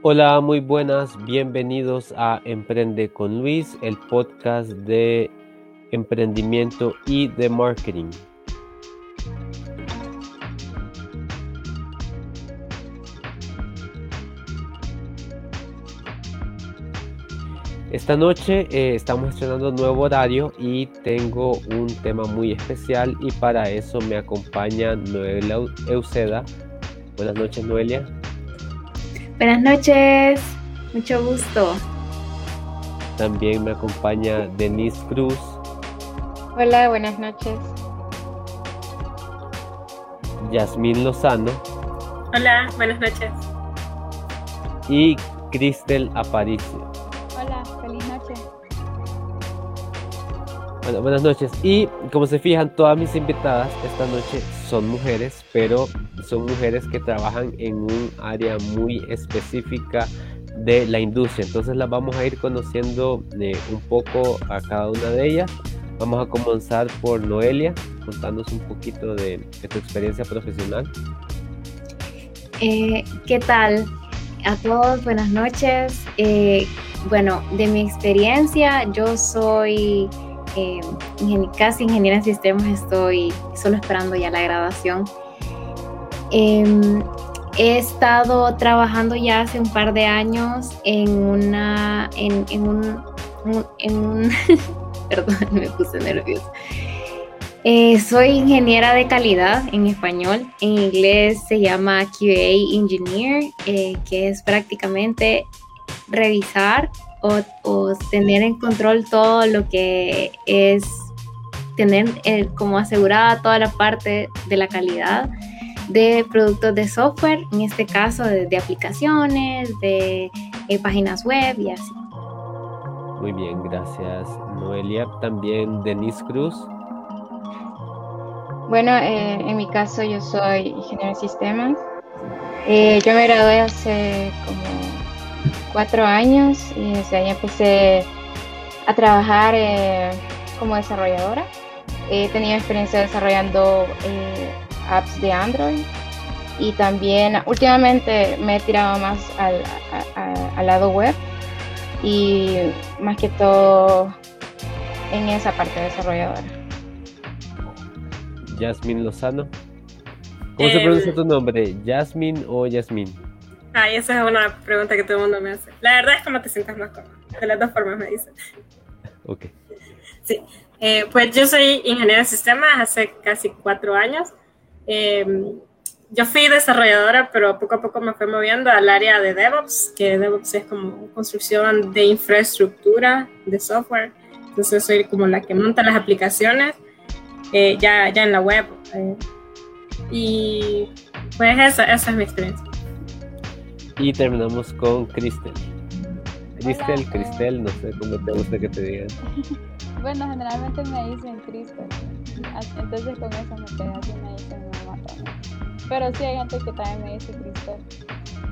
Hola, muy buenas, bienvenidos a Emprende con Luis, el podcast de emprendimiento y de marketing. Esta noche eh, estamos estrenando nuevo horario y tengo un tema muy especial y para eso me acompaña Noelia Euseda. Buenas noches, Noelia. Buenas noches, mucho gusto. También me acompaña Denise Cruz. Hola, buenas noches. Yasmín Lozano. Hola, buenas noches. Y Cristel Aparicio. Bueno, buenas noches. Y como se fijan, todas mis invitadas esta noche son mujeres, pero son mujeres que trabajan en un área muy específica de la industria. Entonces las vamos a ir conociendo eh, un poco a cada una de ellas. Vamos a comenzar por Noelia, contándonos un poquito de, tu experiencia profesional. Eh, ¿Qué tal? A todos, buenas noches. Eh, bueno, de mi experiencia, yo soy casi ingeniera en sistemas, estoy solo esperando ya la graduación. Em, he estado trabajando ya hace un par de años en una, en, un, perdón, me puse nerviosa. Eh, soy ingeniera de calidad en español, en inglés se llama QA Engineer, eh, que es prácticamente revisar o, o, tener en control todo lo que es tener eh, como asegurada toda la parte de la calidad de productos de software, en este caso de, aplicaciones, de eh, páginas web y así. Muy bien, gracias Noelia. También Denise Cruz. Bueno, eh, en mi caso yo soy ingeniero de sistemas. Eh, yo me gradué hace como cuatro años y desde ahí empecé a trabajar como desarrolladora. He tenido experiencia desarrollando apps de Android y también últimamente me he tirado más al, al lado web y más que todo en esa parte desarrolladora. Jasmine Lozano. ¿Cómo se pronuncia tu nombre? ¿Jasmine o Esa es una pregunta que todo el mundo me hace. La verdad es como te sientas más cómodo. De las dos formas me dicen. Ok. Sí. Eh, pues yo soy ingeniero de sistemas hace casi cuatro años. Em, yo fui desarrolladora, pero poco a poco me fui moviendo al área de DevOps, que DevOps es como construcción de infraestructura de software. Entonces soy como la que monta las aplicaciones eh, ya, ya en la web. Eh, y pues esa, esa es mi experiencia. Y terminamos con Cristel. Cristel, Cristel, no sé cómo te gusta que te digan. bueno, generalmente me dicen Cristel. Entonces con eso me quedé así, me dicen pero sí hay gente que también me dice Cristel.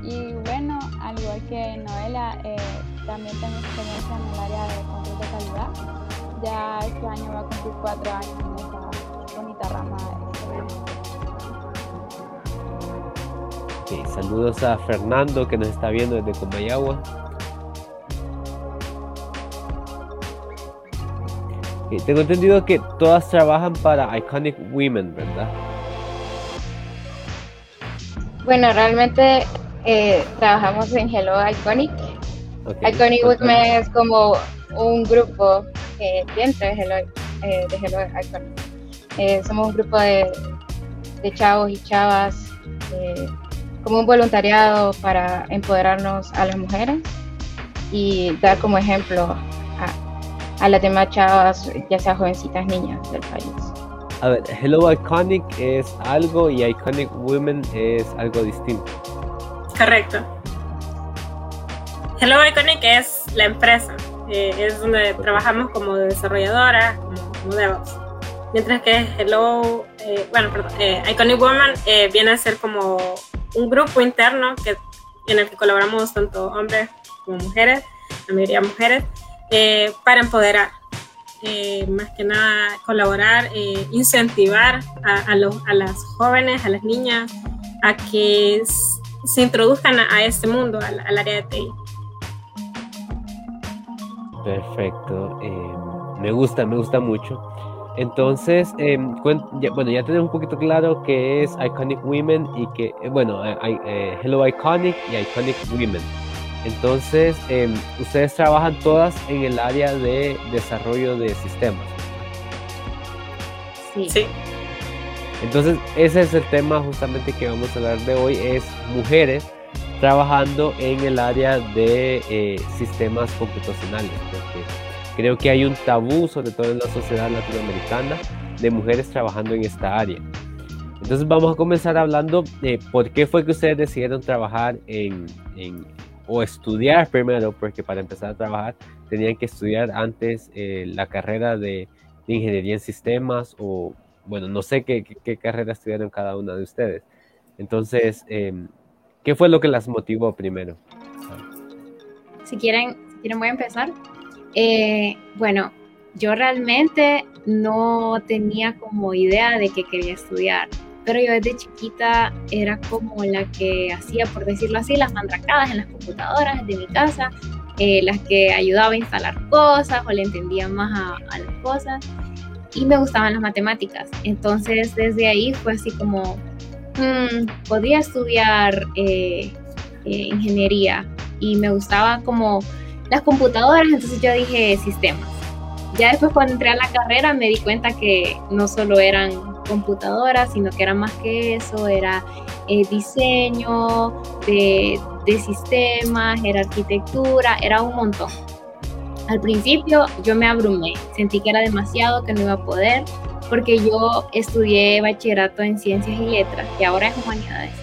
Y bueno, al igual que Noela, eh, también tengo experiencia en el área de control de calidad. Ya este año va a cumplir cuatro años en esta bonita rama de saludos a Fernando que nos está viendo desde Comayagua. tengo entendido que todas trabajan para Iconic Women, ¿verdad? Bueno, realmente eh, trabajamos en Hello Iconic. Iconic Women es como un grupo eh, dentro de Hello, eh, de Hello Iconic. somos un grupo de, de chavos y chavas, como un voluntariado para empoderarnos a las mujeres y dar como ejemplo a las demás chavas, ya sea jovencitas niñas del país. A ver, Hello Iconic es algo y Iconic Women es algo distinto. Correcto. Hello Iconic es la empresa, eh, es donde trabajamos como desarrolladora, como, DevOps. Mientras que Hello, eh, bueno, perdón, eh, Iconic Women viene a ser como un grupo interno que, en el que colaboramos tanto hombres como mujeres, la mayoría mujeres, eh, para empoderar, eh, más que nada colaborar, eh, incentivar a, a, a, las jóvenes, a las niñas, a que se introduzcan a, este mundo, al, área de TI. Perfecto, me gusta, me gusta mucho. Entonces, em, bueno, ya tenemos un poquito claro qué es Iconic Women y que, eh, bueno, eh, Hello Iconic y Iconic Women. Entonces, em, ustedes trabajan todas en el área de desarrollo de sistemas. Sí. sí. Entonces, ese es el tema justamente que vamos a hablar de hoy, es mujeres trabajando en el área de eh, sistemas computacionales, creo que hay un tabú, sobre todo en la sociedad latinoamericana, de mujeres trabajando en esta área. Entonces vamos a comenzar hablando de por qué fue que ustedes decidieron trabajar en, o estudiar primero, porque para empezar a trabajar tenían que estudiar antes eh, la carrera de, ingeniería en sistemas o, bueno, no sé qué, qué, carrera estudiaron cada una de ustedes. Entonces, em, ¿qué fue lo que las motivó primero? Si quieren, si quieren voy a empezar. Eh, bueno, yo realmente no tenía como idea de que quería estudiar pero yo desde chiquita era como la que hacía, por decirlo así, las mandracadas en las computadoras de mi casa, eh, las que ayudaba a instalar cosas o le entendía más a, las cosas y me gustaban las matemáticas. Entonces desde ahí fue así como, hmm, podía estudiar eh, ingeniería y me gustaba como las computadoras, entonces yo dije sistemas. Ya después cuando entré a la carrera me di cuenta que no solo eran computadora, sino que era más que eso, era eh, diseño de, de sistemas, era arquitectura, era un montón. Al principio yo me abrumé, sentí que era demasiado, que no iba a poder, porque yo estudié bachillerato en ciencias y letras, que ahora es humanidades,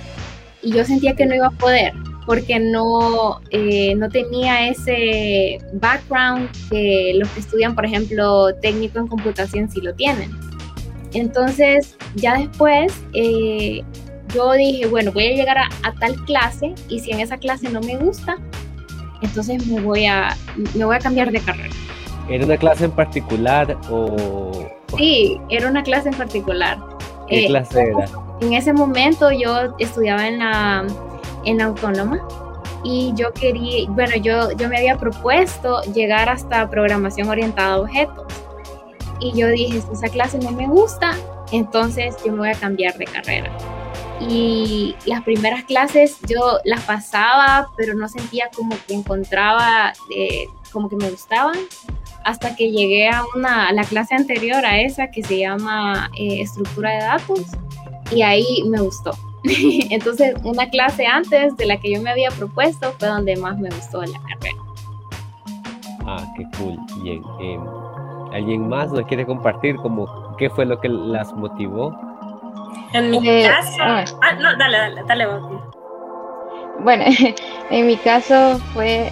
y yo sentía que no iba a poder, porque no, eh, no tenía ese background que los que estudian, por ejemplo, técnico en computación sí lo tienen. Entonces, ya después, eh, yo dije, bueno, voy a llegar a, tal clase y si en esa clase no me gusta, entonces me voy a, me voy a cambiar de carrera. ¿Era una clase en particular o...? Sí, era una clase en particular. ¿Qué eh, clase era? En ese momento yo estudiaba en la, en autónoma y yo quería, bueno, yo, yo me había propuesto llegar hasta programación orientada a objetos y yo dije, si esa clase no me gusta, entonces yo me voy a cambiar de carrera. Y las primeras clases yo las pasaba, pero no sentía como que encontraba, eh, como que me gustaban, hasta que llegué a, una, la clase anterior a esa que se llama eh, estructura de datos, y ahí me gustó. Entonces, una clase antes de la que yo me había propuesto fue donde más me gustó la carrera. Ah, qué cool. Bien. Eh, ¿Alguien más nos quiere compartir como qué fue lo que las motivó? En mi eh, caso, ah, no, dale, dale, dale. Bueno, en mi caso fue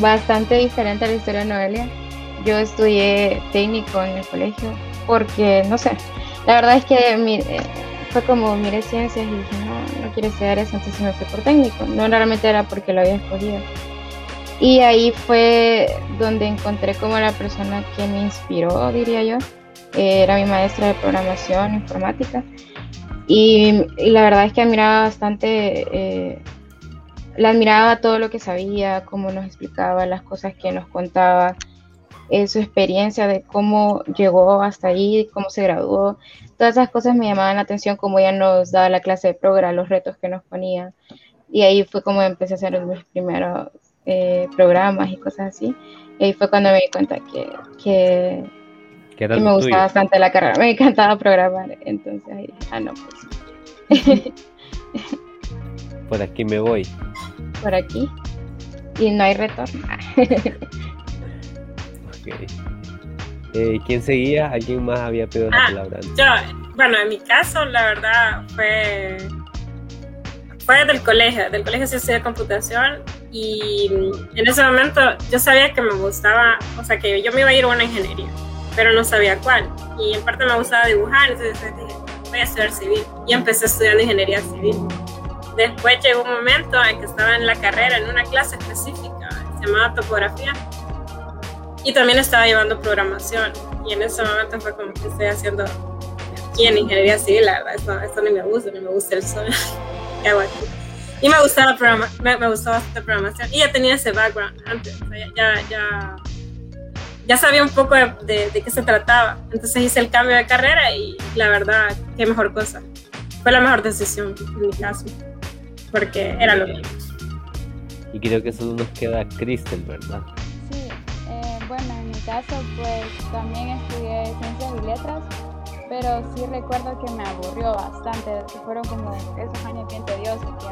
bastante diferente a la historia de Noelia. Yo estudié técnico en el colegio porque, no sé, la verdad es que eh, fue como miré ciencias y dije, no, no quiero estudiar eso, entonces me fui por técnico. No realmente era porque lo había escogido. Y ahí fue donde encontré como la persona que me inspiró, diría yo. era mi maestra de programación informática. Y, la verdad es que admiraba bastante, eh, la admiraba todo lo que sabía, cómo nos explicaba, las cosas que nos contaba, eh, su experiencia de cómo llegó hasta ahí, cómo se graduó. Todas esas cosas me llamaban la atención, como ella nos daba la clase de programa, los retos que nos ponía. Y ahí fue como empecé a hacer mis primeros eh, programas y cosas así. Y ahí fue cuando me di cuenta que, que, me gustaba bastante la carrera, me encantaba programar. Entonces ahí dije, ah, no, pues. Por aquí me voy. Por aquí. Y no hay retorno. Eh, ¿Quién seguía? ¿Alguien más había pedido la ah, palabra? Yo, bueno, en mi caso, la verdad, fue fue del colegio, del colegio sí estudié computación y en ese momento yo sabía que me gustaba, o sea, que yo me iba a ir a una ingeniería, pero no sabía cuál. Y en parte me gustaba dibujar, entonces dije, voy a estudiar civil. Y empecé estudiando ingeniería civil. Después llegó un momento en que estaba en la carrera, en una clase específica, se llamaba topografía, y también estaba llevando programación. Y en ese momento fue como que estoy haciendo aquí en ingeniería civil, la verdad, esto, esto no me gusta, no me gusta el sol. Y me gustaba, programa, me, me gustaba esta programación. Y ya tenía ese background antes. ya, ya, ya, sabía un poco de, de, qué se trataba. Entonces hice el cambio de carrera y la verdad, qué mejor cosa. Fue la mejor decisión en mi caso. Porque era lo mismo. Y creo que eso nos queda Cristel, ¿verdad? Caso, pues también estudié ciencias y letras pero sí recuerdo que me aburrió bastante, fueron como esos años bien tediosos que,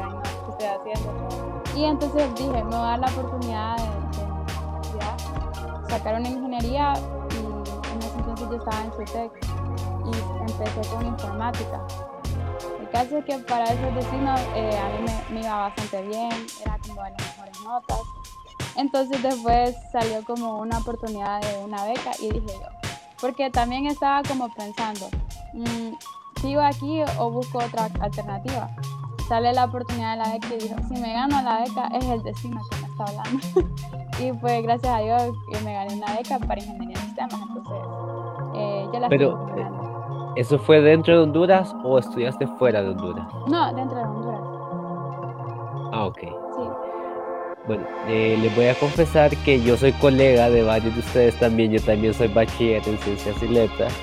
estoy haciendo. Y entonces dije, me voy a dar la oportunidad de, sacar una ingeniería y en ese entonces yo estaba en SUTEC y empecé con informática. El caso es que para esos vecinos eh, a mí me, me, iba bastante bien, era como de las mejores notas. Entonces después salió como una oportunidad de una beca y dije yo, porque también estaba como pensando, mm, ¿sigo aquí o busco otra alternativa? Sale la oportunidad de la beca y dijo, si me gano la beca es el destino que me está hablando. y pues gracias a Dios me gané una beca para ingeniería de sistemas, entonces eh, yo la Pero, eh, ¿eso fue dentro de Honduras o estudiaste fuera de Honduras? No, dentro de Honduras. Ah, ok. Bueno, eh, les voy a confesar que yo soy colega de varios de ustedes también. Yo también soy bachiller en ciencias y letras.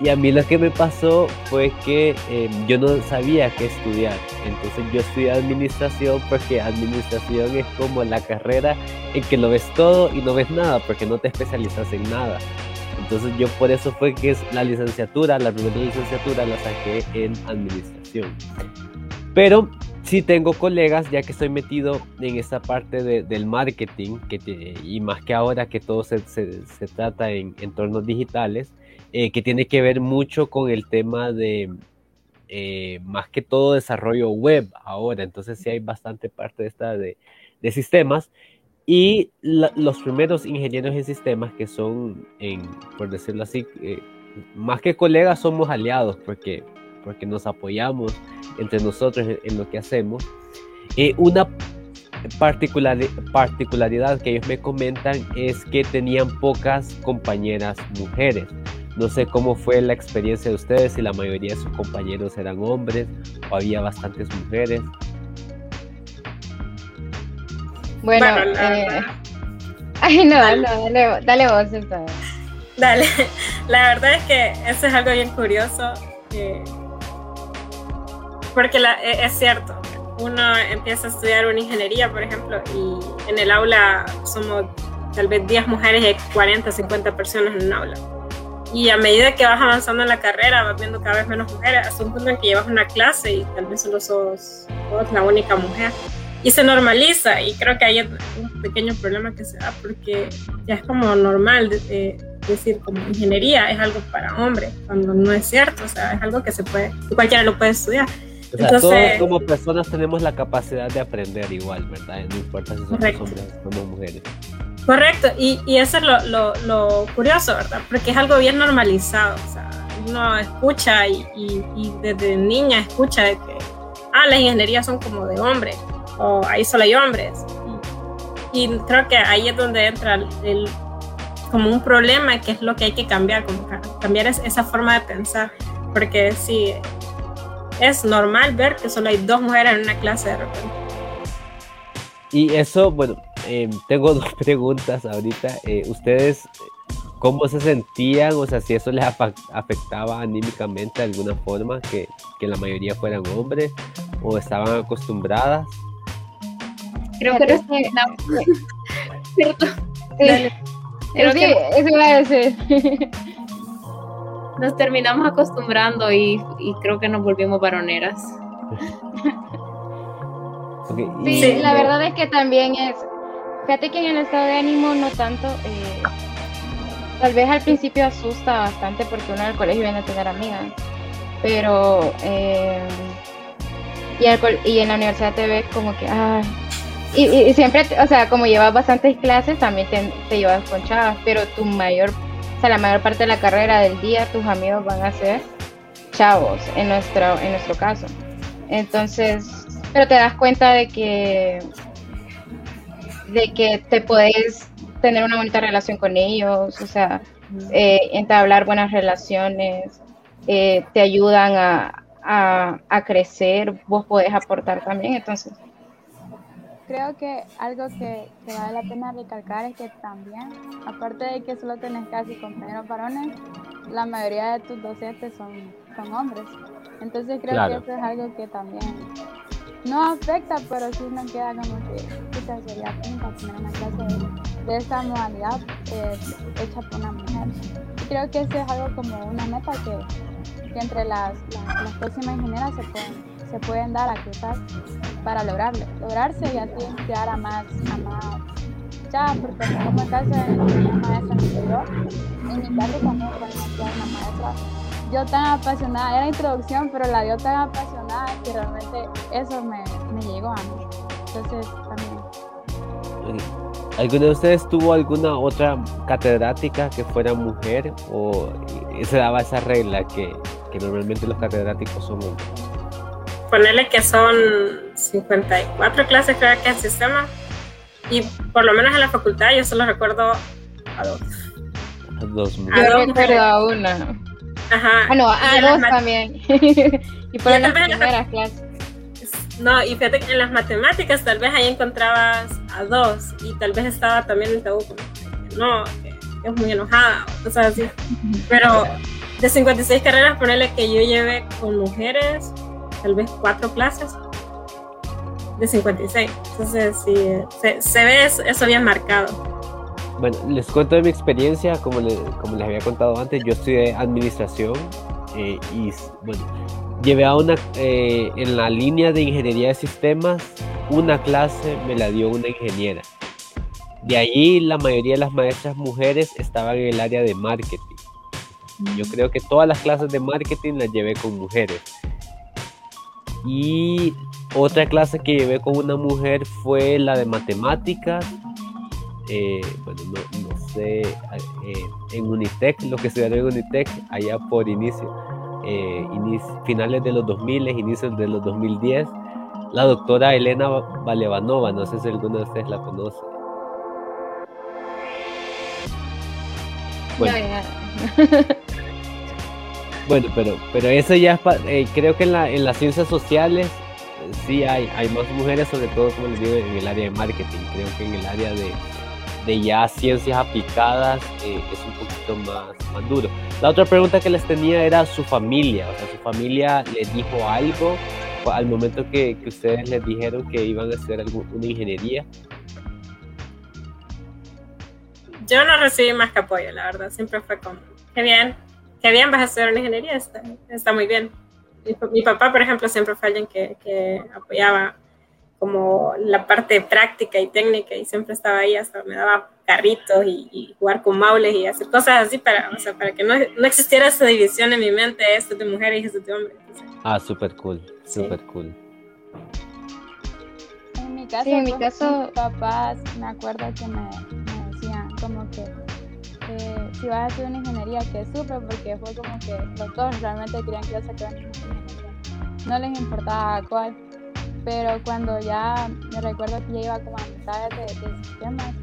Y a mí lo que me pasó fue que em, yo no sabía qué estudiar. Entonces yo estudié administración porque administración es como la carrera en que lo ves todo y no ves nada porque no te especializas en nada. Entonces yo por eso fue que la licenciatura, la primera licenciatura la saqué en administración. Pero sí tengo colegas, ya que estoy metido en esta parte del marketing, que y más que ahora que todo se, se, trata en entornos digitales, eh, que tiene que ver mucho con el tema de, eh, más que todo, desarrollo web ahora. Entonces sí hay bastante parte de esta de, de sistemas. Y los primeros ingenieros en sistemas que son, en, por decirlo así, eh, más que colegas, somos aliados, porque porque nos apoyamos entre nosotros en, lo que hacemos. Eh, una particular, particularidad que ellos me comentan es que tenían pocas compañeras mujeres. No sé cómo fue la experiencia de ustedes, si la mayoría de sus compañeros eran hombres o había bastantes mujeres. Bueno, eh, ay no, dale, dale vos entonces. Dale, la verdad es que eso es algo bien curioso. Eh, porque e, es cierto, uno empieza a estudiar una ingeniería, por ejemplo, y en el aula somos tal vez 10 mujeres y 40, 50 personas en un aula. Y a medida que vas avanzando en la carrera, vas viendo cada vez menos mujeres, hasta un punto en que llevas una clase y tal vez solo sos, la única mujer. Y se normaliza, y creo que hay un pequeño problema que se da porque ya es como normal decir como ingeniería es algo para hombres, cuando no es cierto, o sea, es algo que se puede, cualquiera lo puede estudiar. O sea, todos como personas tenemos la capacidad de aprender igual, ¿verdad? No importa si somos hombres o somos mujeres. Correcto, y, y eso es lo, lo, lo, curioso, ¿verdad? Porque es algo bien normalizado, o sea, uno escucha y, y, desde niña escucha de que, ah, las ingenierías son como de hombres, o ahí solo hay hombres. Y, creo que ahí es donde entra el, como un problema que es lo que hay que cambiar, como cambiar esa forma de pensar, porque si es normal ver que solo hay dos mujeres en una clase de repente. Y eso, bueno, em, tengo dos preguntas ahorita. Eh, ¿Ustedes cómo se sentían? O sea, si eso les afectaba anímicamente de alguna forma, que, la mayoría fueran hombres, o estaban acostumbradas. Creo que no Cierto. Creo que eso iba a decir nos terminamos acostumbrando y, creo que nos volvimos varoneras. Sí, la verdad es que también es, fíjate que en el estado de ánimo no tanto, eh, tal vez al principio asusta bastante porque uno en el colegio viene a tener amigas, pero eh, y, en la universidad te ves como que, y, siempre, o sea, como llevas bastantes clases, también te, te llevas con chavas, pero tu mayor o sea, la mayor parte de la carrera del día tus amigos van a ser chavos en nuestro, en nuestro caso. Entonces, pero te das cuenta de que, de que te puedes tener una bonita relación con ellos, o sea, eh, entablar buenas relaciones, eh, te ayudan a, a, crecer, vos podés aportar también, entonces creo que algo que, vale la pena recalcar es que también, aparte de que solo tenés casi compañeros varones, la mayoría de tus docentes son, son hombres. Entonces creo que eso es algo que también no afecta, pero sí nos queda como que quizás sería punta tener una clase de, esta modalidad eh, hecha por una mujer. Y creo que eso es algo como una meta que, que entre las, las, próximas ingenieras se pueden, se pueden dar a cruzar para lograrlo, lograrse y así llegar a más, a más ya, porque como el caso de la maestra anterior, en mi caso también cuando una maestra yo tan apasionada, era introducción, pero la dio tan apasionada que realmente eso me, me llegó a mí. Entonces también. ¿Alguno de ustedes tuvo alguna otra catedrática que fuera mujer o se daba esa regla que, que normalmente los catedráticos son hombres? Ponerle que son 54 clases creo que el sistema y por lo menos en la facultad yo solo recuerdo a dos. A dos mujeres. Yo recuerdo a una. Ajá. Ah, no, a dos también. y por las primeras clases. No, y fíjate que en las matemáticas tal vez ahí encontrabas a dos y tal vez estaba también el tabú no, es muy enojada, cosas así. Pero de 56 carreras, ponerle que yo lleve con mujeres tal vez cuatro clases de 56. Entonces, sí, se, se ve eso bien marcado. Bueno, les cuento de mi experiencia, como, como les había contado antes, yo estudié administración eh, y bueno, llevé a una, eh, en la línea de ingeniería de sistemas, una clase me la dio una ingeniera. De ahí la mayoría de las maestras mujeres estaban en el área de marketing. Yo mm. creo que todas las clases de marketing las llevé con mujeres. Y otra clase que llevé con una mujer fue la de matemáticas. Eh, bueno, no, sé, eh, en Unitec, lo que estudiaron en Unitec, allá por inicio, eh, finales de los 2000, inicios de los 2010, la doctora Elena Valevanova, no sé si alguno de ustedes la conoce. Bueno, bueno pero, pero eso ya es, creo que en, la, en las ciencias sociales sí hay, hay más mujeres, sobre todo, como les digo, en el área de marketing, creo que en el área de de ya ciencias aplicadas eh, es un poquito más, más duro. La otra pregunta que les tenía era su familia, o sea, su familia les dijo algo al momento que, que ustedes les dijeron que iban a hacer una ingeniería. Yo no recibí más que apoyo, la verdad, siempre fue como, qué bien, qué bien vas a hacer una ingeniería, está, está muy bien. Mi, papá, por ejemplo, siempre fue alguien que, que apoyaba como la parte práctica y técnica y siempre estaba ahí, hasta me daba carritos y, jugar con maules y hacer cosas así para, o sea, para que no, no, existiera esa división en mi mente, esto de mujeres y esto de hombres. Ah, súper cool, súper cool. En mi caso, en mi caso, mis papás me acuerdo que me, me decían como que si vas a hacer una ingeniería, que súper, porque fue como que los dos realmente querían que yo sacara una ingeniería. No les importaba cuál pero cuando ya me recuerdo que ya iba como a mitad de, de sistemas,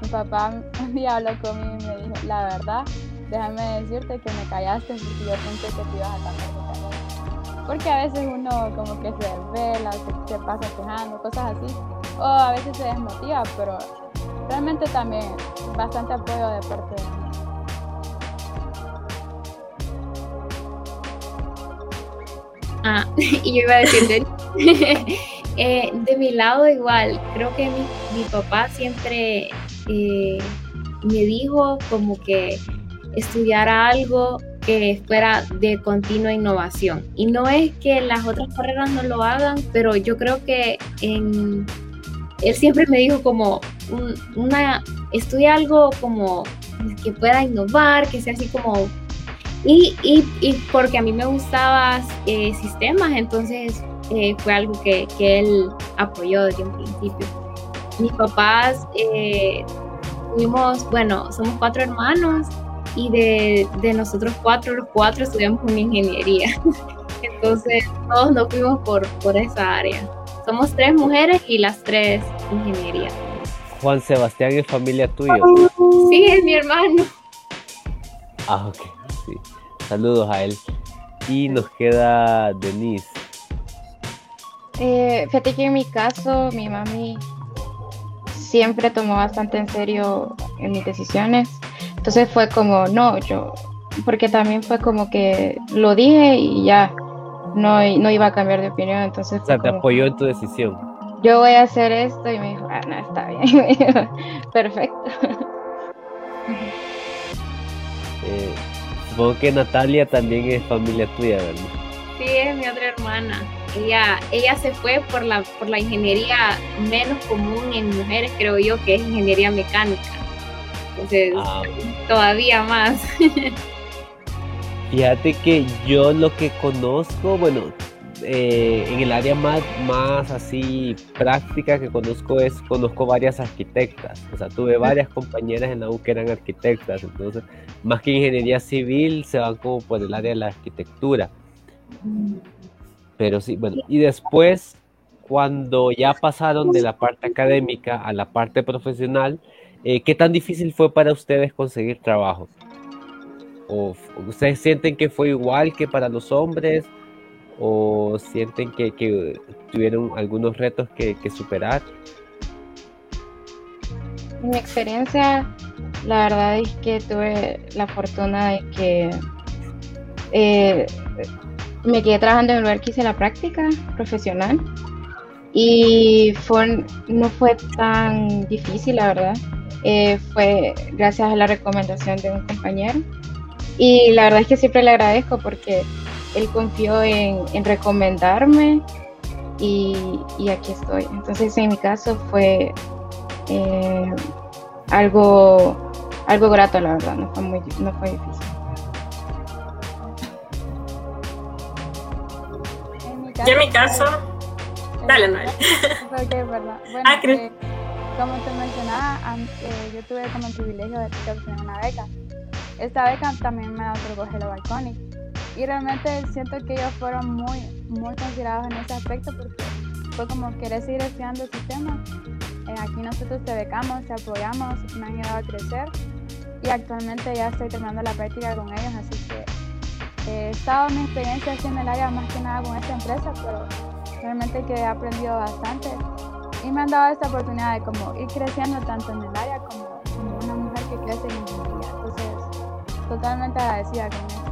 mi papá un día habló conmigo y me dijo, la verdad, déjame decirte que me callaste porque yo pensé que te ibas a cambiar de carrera. Porque a veces uno como que se desvela, se, se pasa quejando, cosas así, o a veces se desmotiva, pero realmente también bastante apoyo de parte de Ah, y yo iba a decir, eh, de mi lado igual, creo que mi, papá siempre eh, me dijo como que estudiara algo que fuera de continua innovación. Y no es que las otras carreras no lo hagan, pero yo creo que en, él siempre me dijo como una, estudia algo como que pueda innovar, que sea así como y, y, y, porque a mí me gustaba eh, sistemas, entonces eh, fue algo que, que, él apoyó desde un principio. Mis papás eh, tuvimos, bueno, somos cuatro hermanos y de, de, nosotros cuatro, los cuatro estudiamos una ingeniería. Entonces todos nos fuimos por, por esa área. Somos tres mujeres y las tres ingeniería. Juan Sebastián es familia tuya. Sí, es mi hermano. Ah, ok. Sí. Saludos a él. Y nos queda Denise. Eh, fíjate que en mi caso, mi mami siempre tomó bastante en serio en mis decisiones. Entonces fue como, no, yo, porque también fue como que lo dije y ya, no, no iba a cambiar de opinión. Entonces o sea, te apoyó en tu decisión. Yo voy a hacer esto y me dijo, ah, no, está bien. Perfecto. Supongo que Natalia también es familia tuya, ¿verdad? Sí, es mi otra hermana. Ella, ella se fue por la, por la ingeniería menos común en mujeres, creo yo, que es ingeniería mecánica. Entonces, ah. todavía más. Fíjate que yo lo que conozco, bueno, eh, en el área más, más así práctica que conozco es, conozco varias arquitectas, o sea, tuve varias compañeras en la U que eran arquitectas, entonces, más que ingeniería civil, se van como por el área de la arquitectura. Pero sí, bueno, y después, cuando ya pasaron de la parte académica a la parte profesional, eh, ¿qué tan difícil fue para ustedes conseguir trabajo? ¿O ustedes sienten que fue igual que para los hombres? ¿O sienten que, tuvieron algunos retos que, superar? En mi experiencia, la verdad es que tuve la fortuna de que eh, me quedé trabajando en el lugar que hice la práctica profesional y fue, no fue tan difícil, la verdad. Eh, fue gracias a la recomendación de un compañero y la verdad es que siempre le agradezco porque él confió en, recomendarme y, aquí estoy. Entonces en mi caso fue eh, algo, algo grato, la verdad, no fue, muy, no fue difícil. Yo en mi caso, dale, Noel. Bueno, ah, eh, como te mencionaba, eh, yo tuve como el privilegio de obtener una beca esta beca también me otorgó Hello Balconic. Y realmente siento que ellos fueron muy, muy considerados en ese aspecto porque fue como querer seguir estudiando el sistema. Eh, aquí nosotros te becamos, te apoyamos, me han ayudado a crecer y actualmente ya estoy terminando la práctica con ellos, así que eh, he estado mi experiencia aquí en el área más que nada con esta empresa, pero realmente que he aprendido bastante y me han dado esta oportunidad de como ir creciendo tanto en el área como, como una mujer que crece en ingeniería. Entonces, totalmente agradecida con eso.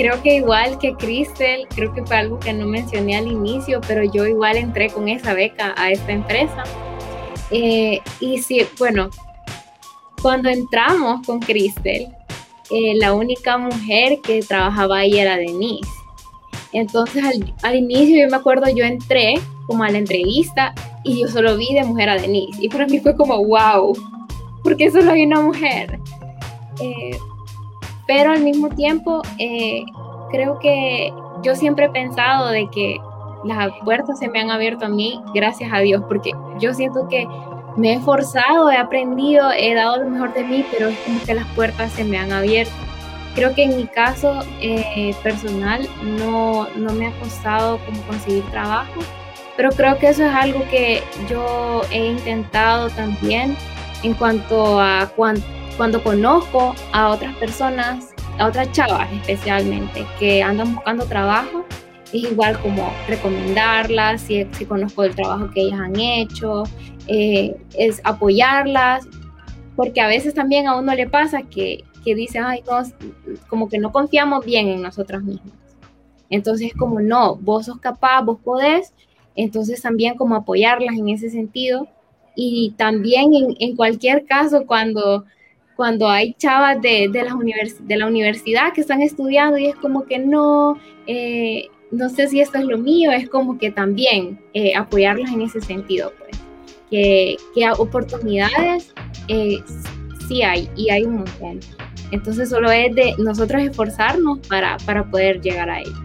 Creo que igual que Cristel, creo que fue algo que no mencioné al inicio, pero yo igual entré con esa beca a esta empresa. Eh, y sí, bueno, cuando entramos con Cristel, eh, la única mujer que trabajaba ahí era Denise. Entonces al, al, inicio yo me acuerdo, yo entré como a la entrevista y yo solo vi de mujer a Denise. Y para mí fue como, wow, porque solo hay una mujer. Eh, pero al mismo tiempo, eh, creo que yo siempre he pensado de que las puertas se me han abierto a mí, gracias a Dios, porque yo siento que me he esforzado, he aprendido, he dado lo mejor de mí, pero es como que las puertas se me han abierto. Creo que en mi caso eh, personal no, no me ha costado como conseguir trabajo, pero creo que eso es algo que yo he intentado también en cuanto a cuando conozco a otras personas, a otras chavas especialmente, que andan buscando trabajo, es igual como recomendarlas, si, si conozco el trabajo que ellas han hecho, eh, es apoyarlas, porque a veces también a uno le pasa que, que dice, ay, como que no confiamos bien en nosotras mismas. Entonces, como no, vos sos capaz, vos podés, entonces también como apoyarlas en ese sentido y también en, cualquier caso cuando, cuando hay chavas de, de, la de la universidad que están estudiando y es como que no, eh, no sé si esto es lo mío, es como que también eh, apoyarlas en ese sentido, pues, que, que oportunidades eh, sí hay y hay un montón. Entonces solo es de nosotros esforzarnos para, para poder llegar a ellas.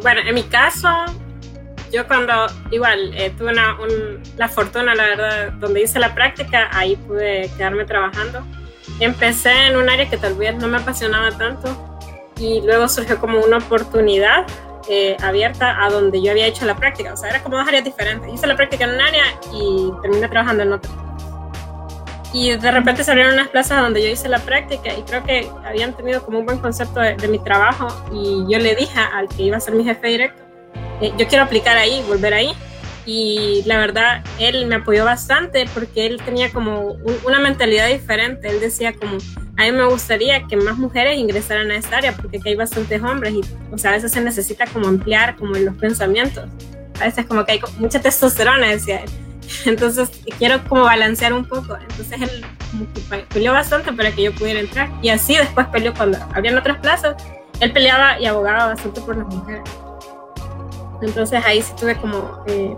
bueno, en mi caso, yo cuando igual eh, tuve una, la fortuna, la verdad, donde hice la práctica, ahí pude quedarme trabajando. Empecé en un área que tal vez no me apasionaba tanto y luego surgió como una oportunidad eh, abierta a donde yo había hecho la práctica. O sea, era como dos áreas diferentes. Hice la práctica en un área y terminé trabajando en otra. Y de repente se abrieron unas plazas donde yo hice la práctica y creo que habían tenido como un buen concepto de, de mi trabajo y yo le dije al que iba a ser mi jefe directo eh, yo quiero aplicar ahí, volver ahí. Y la verdad, él me apoyó bastante porque él tenía como una mentalidad diferente. Él decía como, a mí me gustaría que más mujeres ingresaran a esta área porque aquí hay bastantes hombres y, o sea, a veces se necesita como ampliar como los pensamientos. A veces como que hay mucha testosterona, decía él. Entonces quiero como balancear un poco. Entonces él peleó bastante para que yo pudiera entrar. Y así después peleó cuando habían otras plazas. Él peleaba y abogaba bastante por las mujeres. Entonces ahí sí tuve como eh,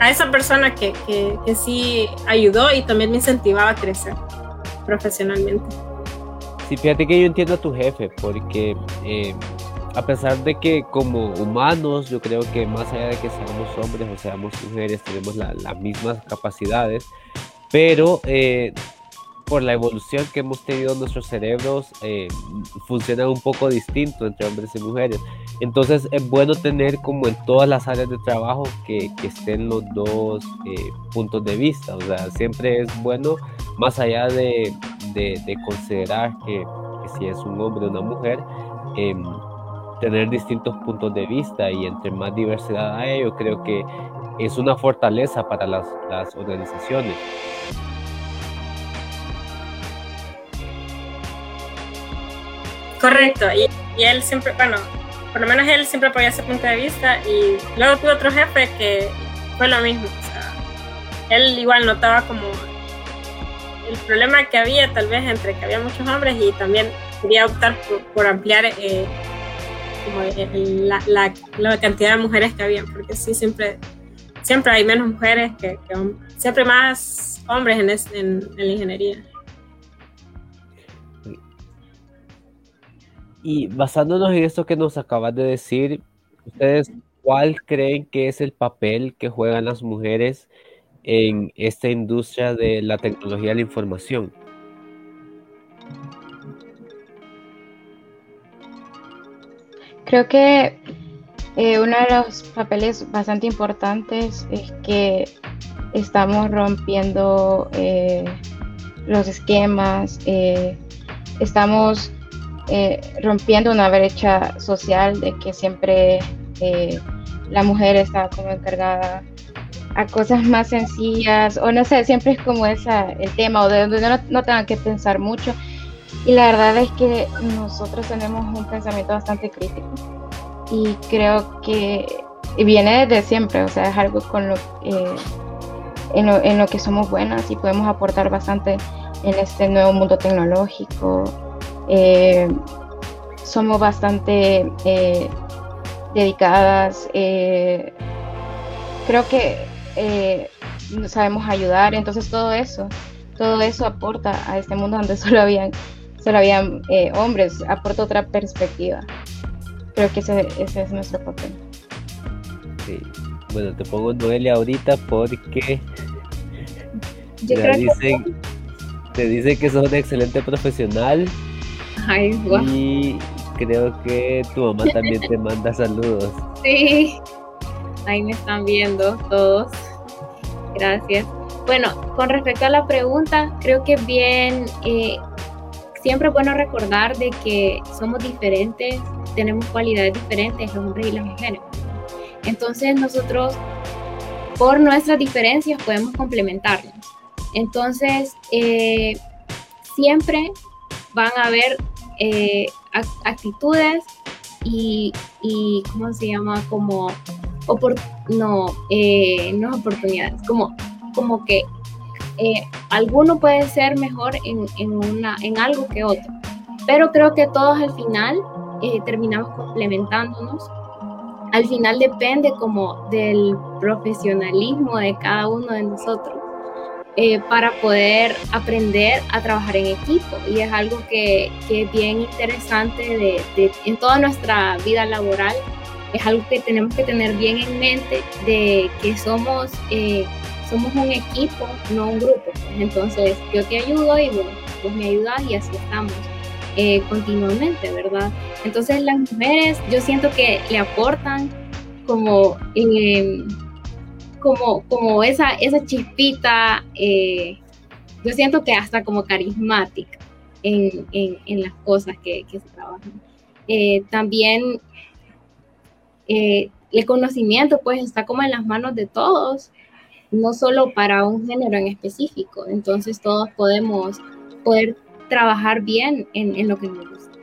a esa persona que, que, que, sí ayudó y también me incentivaba a crecer profesionalmente. Sí, fíjate que yo entiendo a tu jefe porque eh, a pesar de que como humanos yo creo que más allá de que seamos hombres o seamos mujeres tenemos las mismas capacidades, pero eh, por la evolución que hemos tenido nuestros cerebros eh, funcionan un poco distinto entre hombres y mujeres. Entonces es bueno tener como en todas las áreas de trabajo que, que estén los dos eh, puntos de vista. O sea, siempre es bueno, más allá de, de, de considerar que, que, si es un hombre o una mujer, eh, tener distintos puntos de vista y entre más diversidad hay, yo creo que es una fortaleza para las, las organizaciones. Correcto, y, él siempre, bueno, por lo menos él siempre apoyó ese punto de vista y luego tuve otro jefe que fue lo mismo, él igual notaba como el problema que había tal vez entre que había muchos hombres y también quería optar por, ampliar eh, la, cantidad de mujeres que había, porque sí, siempre, siempre hay menos mujeres que, que siempre más hombres en, es, en, en, la ingeniería. Y basándonos en esto que nos acabas de decir, ¿ustedes cuál creen que es el papel que juegan las mujeres en esta industria de la tecnología de la información? Creo que eh, uno de los papeles bastante importantes es que estamos rompiendo eh, los esquemas, eh, estamos eh, rompiendo una brecha social de que siempre eh, la mujer está como encargada a cosas más sencillas, o no sé, siempre es como esa el tema, o de donde no, no tengan que pensar mucho. Y la verdad es que nosotros tenemos un pensamiento bastante crítico y creo que viene desde siempre, o sea, es algo con lo, eh, en, lo, en lo que somos buenas y podemos aportar bastante en este nuevo mundo tecnológico. Eh, somos bastante eh, dedicadas, eh, creo que eh, sabemos ayudar, entonces todo eso, todo eso aporta a este mundo donde solo habían solo habían eh, hombres, aporta otra perspectiva. Creo que ese, ese es nuestro papel. Sí. Bueno, te pongo Noelia ahorita porque Yo te creo dicen, que te dicen que sos una excelente profesional Ay, y creo que tu mamá también te manda saludos. Sí, ahí me están viendo todos. Gracias. Bueno, con respecto a la pregunta, creo que bien, eh, siempre es bueno recordar de que somos diferentes, tenemos cualidades diferentes los hombres y las mujeres. Entonces nosotros, por nuestras diferencias, podemos complementarnos. Entonces, eh, siempre van a haber eh, ac- actitudes y, y, ¿cómo se llama? Como, no, eh, no oportunidades, como, como que eh, alguno puede ser mejor en, en, una, en algo que otro, pero creo que todos al final eh, terminamos complementándonos. Al final depende como del profesionalismo de cada uno de nosotros eh, para poder aprender a trabajar en equipo. Y es algo que, que es bien interesante de, en toda nuestra vida laboral. Es algo que tenemos que tener bien en mente de que somos, eh, somos un equipo, no un grupo. Entonces yo te ayudo y bueno, vos me ayudas y así estamos. Eh, continuamente, ¿verdad? Entonces las mujeres yo siento que le aportan como como, como esa, esa chispita, eh, yo siento que hasta como carismática en, en, en las cosas que, que, se trabajan. Eh, también eh, el conocimiento pues está como en las manos de todos, no solo para un género en específico. Entonces todos podemos poder trabajar bien en, en lo que nos gusta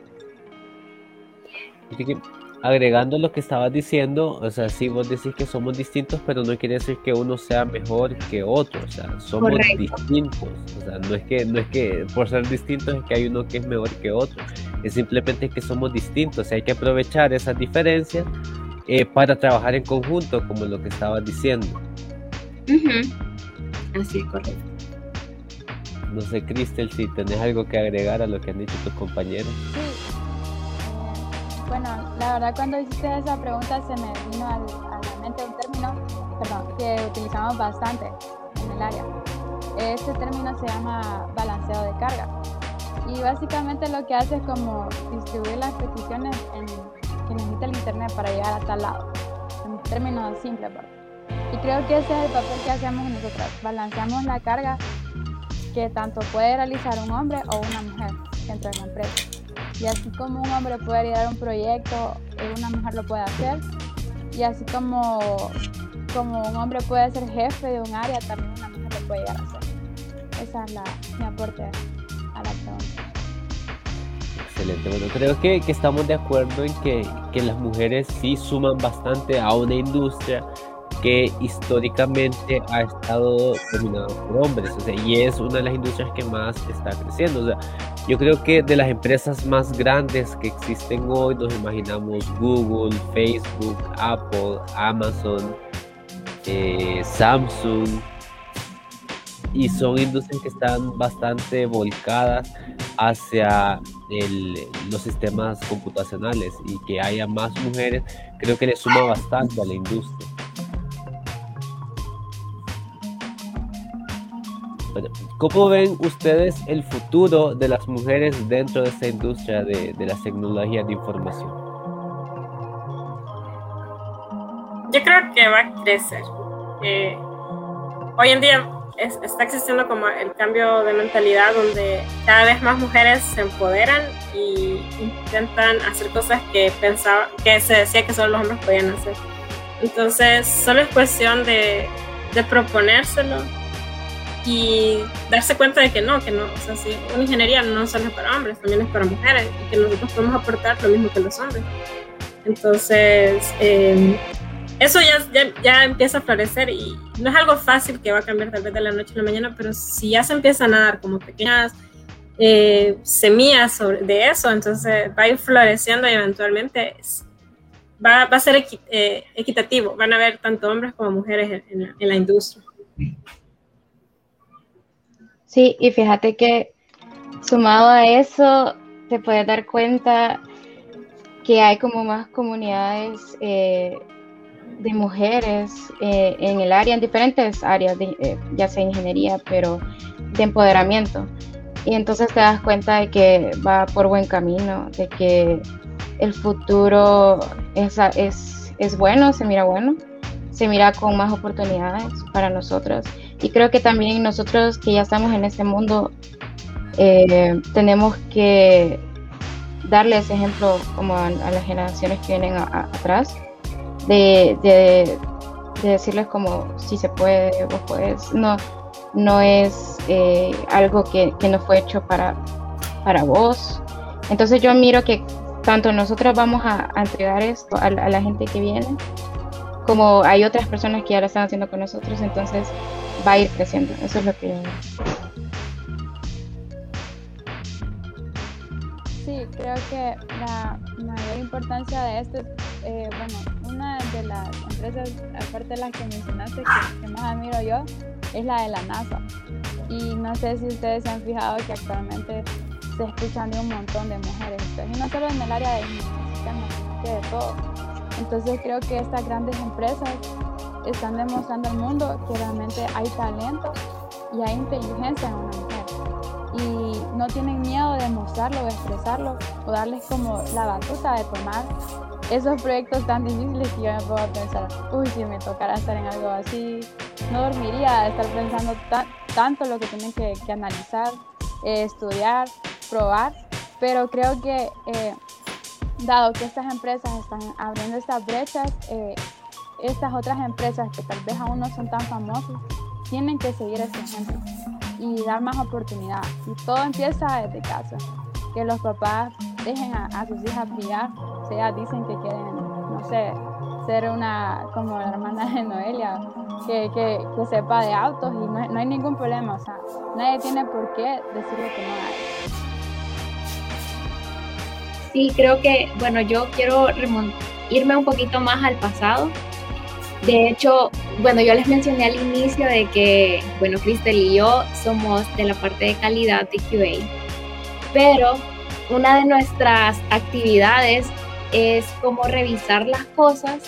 agregando lo que estabas diciendo, o sea, sí vos decís que somos distintos, pero no quiere decir que uno sea mejor que otro, o sea, somos distintos, o sea, no es que no es que por ser distintos es que hay uno que es mejor que otro, es simplemente que somos distintos, y hay que aprovechar esas diferencias eh, para trabajar en conjunto, como lo que estabas diciendo. Así es correcto. No sé, Cristel, si tenés algo que agregar a lo que han dicho tus compañeros. Bueno, la verdad cuando hiciste esa pregunta se me vino a la mente un término que utilizamos bastante en el área. Este término se llama balanceo de carga. Y básicamente lo que hace es como distribuir las peticiones que necesita el Internet para llegar a tal lado. En términos simples. Y creo que ese es el papel que hacemos nosotros. Balanceamos la carga que tanto puede realizar un hombre o una mujer dentro de la empresa. Y así como un hombre puede liderar un proyecto, eh, una mujer lo puede hacer. Y así como, como un hombre puede ser jefe de un área, también una mujer lo puede llegar a hacer. Esa es la, mi aporte a la pregunta. Excelente, bueno, creo que, que estamos de acuerdo en que, que las mujeres sí suman bastante a una industria que históricamente ha estado dominado por hombres, y es una de las industrias que más está creciendo. O sea, yo creo que de las empresas más grandes que existen hoy, nos imaginamos Google, Facebook, Apple, Amazon, eh, Samsung, y son industrias que están bastante volcadas hacia los sistemas computacionales y que haya más mujeres, creo que le suma bastante a la industria. ¿Cómo ven ustedes el futuro de las mujeres dentro de esta industria de, de las tecnologías de información? Yo creo que va a crecer. Eh, hoy en día está existiendo como el cambio de mentalidad donde cada vez más mujeres se empoderan y intentan hacer cosas que pensaba que se decía que solo los hombres podían hacer. Entonces, solo es cuestión de, de proponérselo y darse cuenta de que no, que no, o sea, si una ingeniería no solo es para hombres, también es para mujeres y que nosotros podemos aportar lo mismo que los hombres. Entonces, eh, eso ya, ya, empieza a florecer y no es algo fácil que va a cambiar tal vez de la noche a la mañana, pero si ya se empiezan a dar como pequeñas eh, semillas sobre, de eso, entonces va a ir floreciendo y eventualmente va, va, a ser eh, equitativo, van a haber tanto hombres como mujeres en, en la industria. Sí, y fíjate que sumado a eso, te puedes dar cuenta que hay como más comunidades eh, de mujeres eh, en el área, en diferentes áreas, de, eh, ya sea ingeniería, pero de empoderamiento. Y entonces te das cuenta de que va por buen camino, de que el futuro es, es, es bueno, se mira bueno, se mira con más oportunidades para nosotros y creo que también nosotros que ya estamos en este mundo, eh, tenemos que darle ese ejemplo como a, las generaciones que vienen atrás, de, de, decirles como si se puede, vos puedes. No, no es eh, algo que, que, no fue hecho para, para vos. Entonces yo miro que tanto nosotros vamos a, entregar esto a, a, la gente que viene, como hay otras personas que ya lo están haciendo con nosotros, entonces va a ir creciendo. Eso es lo que yo Sí, creo que la mayor importancia de esto, eh, bueno, una de las empresas, aparte de las que mencionaste, que, más admiro yo, es la de la NASA. Y no sé si ustedes se han fijado que actualmente se escuchan de un montón de mujeres, y no solo en el área de sistemas, sino que de todo. Entonces creo que estas grandes empresas están demostrando al mundo que realmente hay talento y hay inteligencia en una mujer. Y no tienen miedo de mostrarlo, de expresarlo o darles como la batuta de tomar esos proyectos tan difíciles que yo me puedo pensar, uy, si me tocara estar en algo así, no dormiría, estar pensando tanto lo que tienen que, analizar, eh, estudiar, probar, pero creo que eh, dado que estas empresas están abriendo estas brechas, eh, estas otras empresas que tal vez aún no son tan famosas, tienen que seguir ese ejemplo y dar más oportunidad. Y todo empieza desde casa, que los papás dejen a, sus hijas brillar, o sea, dicen que quieren, no sé, ser una, como la hermana de Noelia, que, que, que sepa de autos y no, no, hay ningún problema, o sea, nadie tiene por qué decirle que no hay. Sí, creo que, bueno, yo quiero irme un poquito más al pasado. De hecho, bueno, yo les mencioné al inicio de que, bueno, Cristel y yo somos de la parte de calidad de QA, pero una de nuestras actividades es como revisar las cosas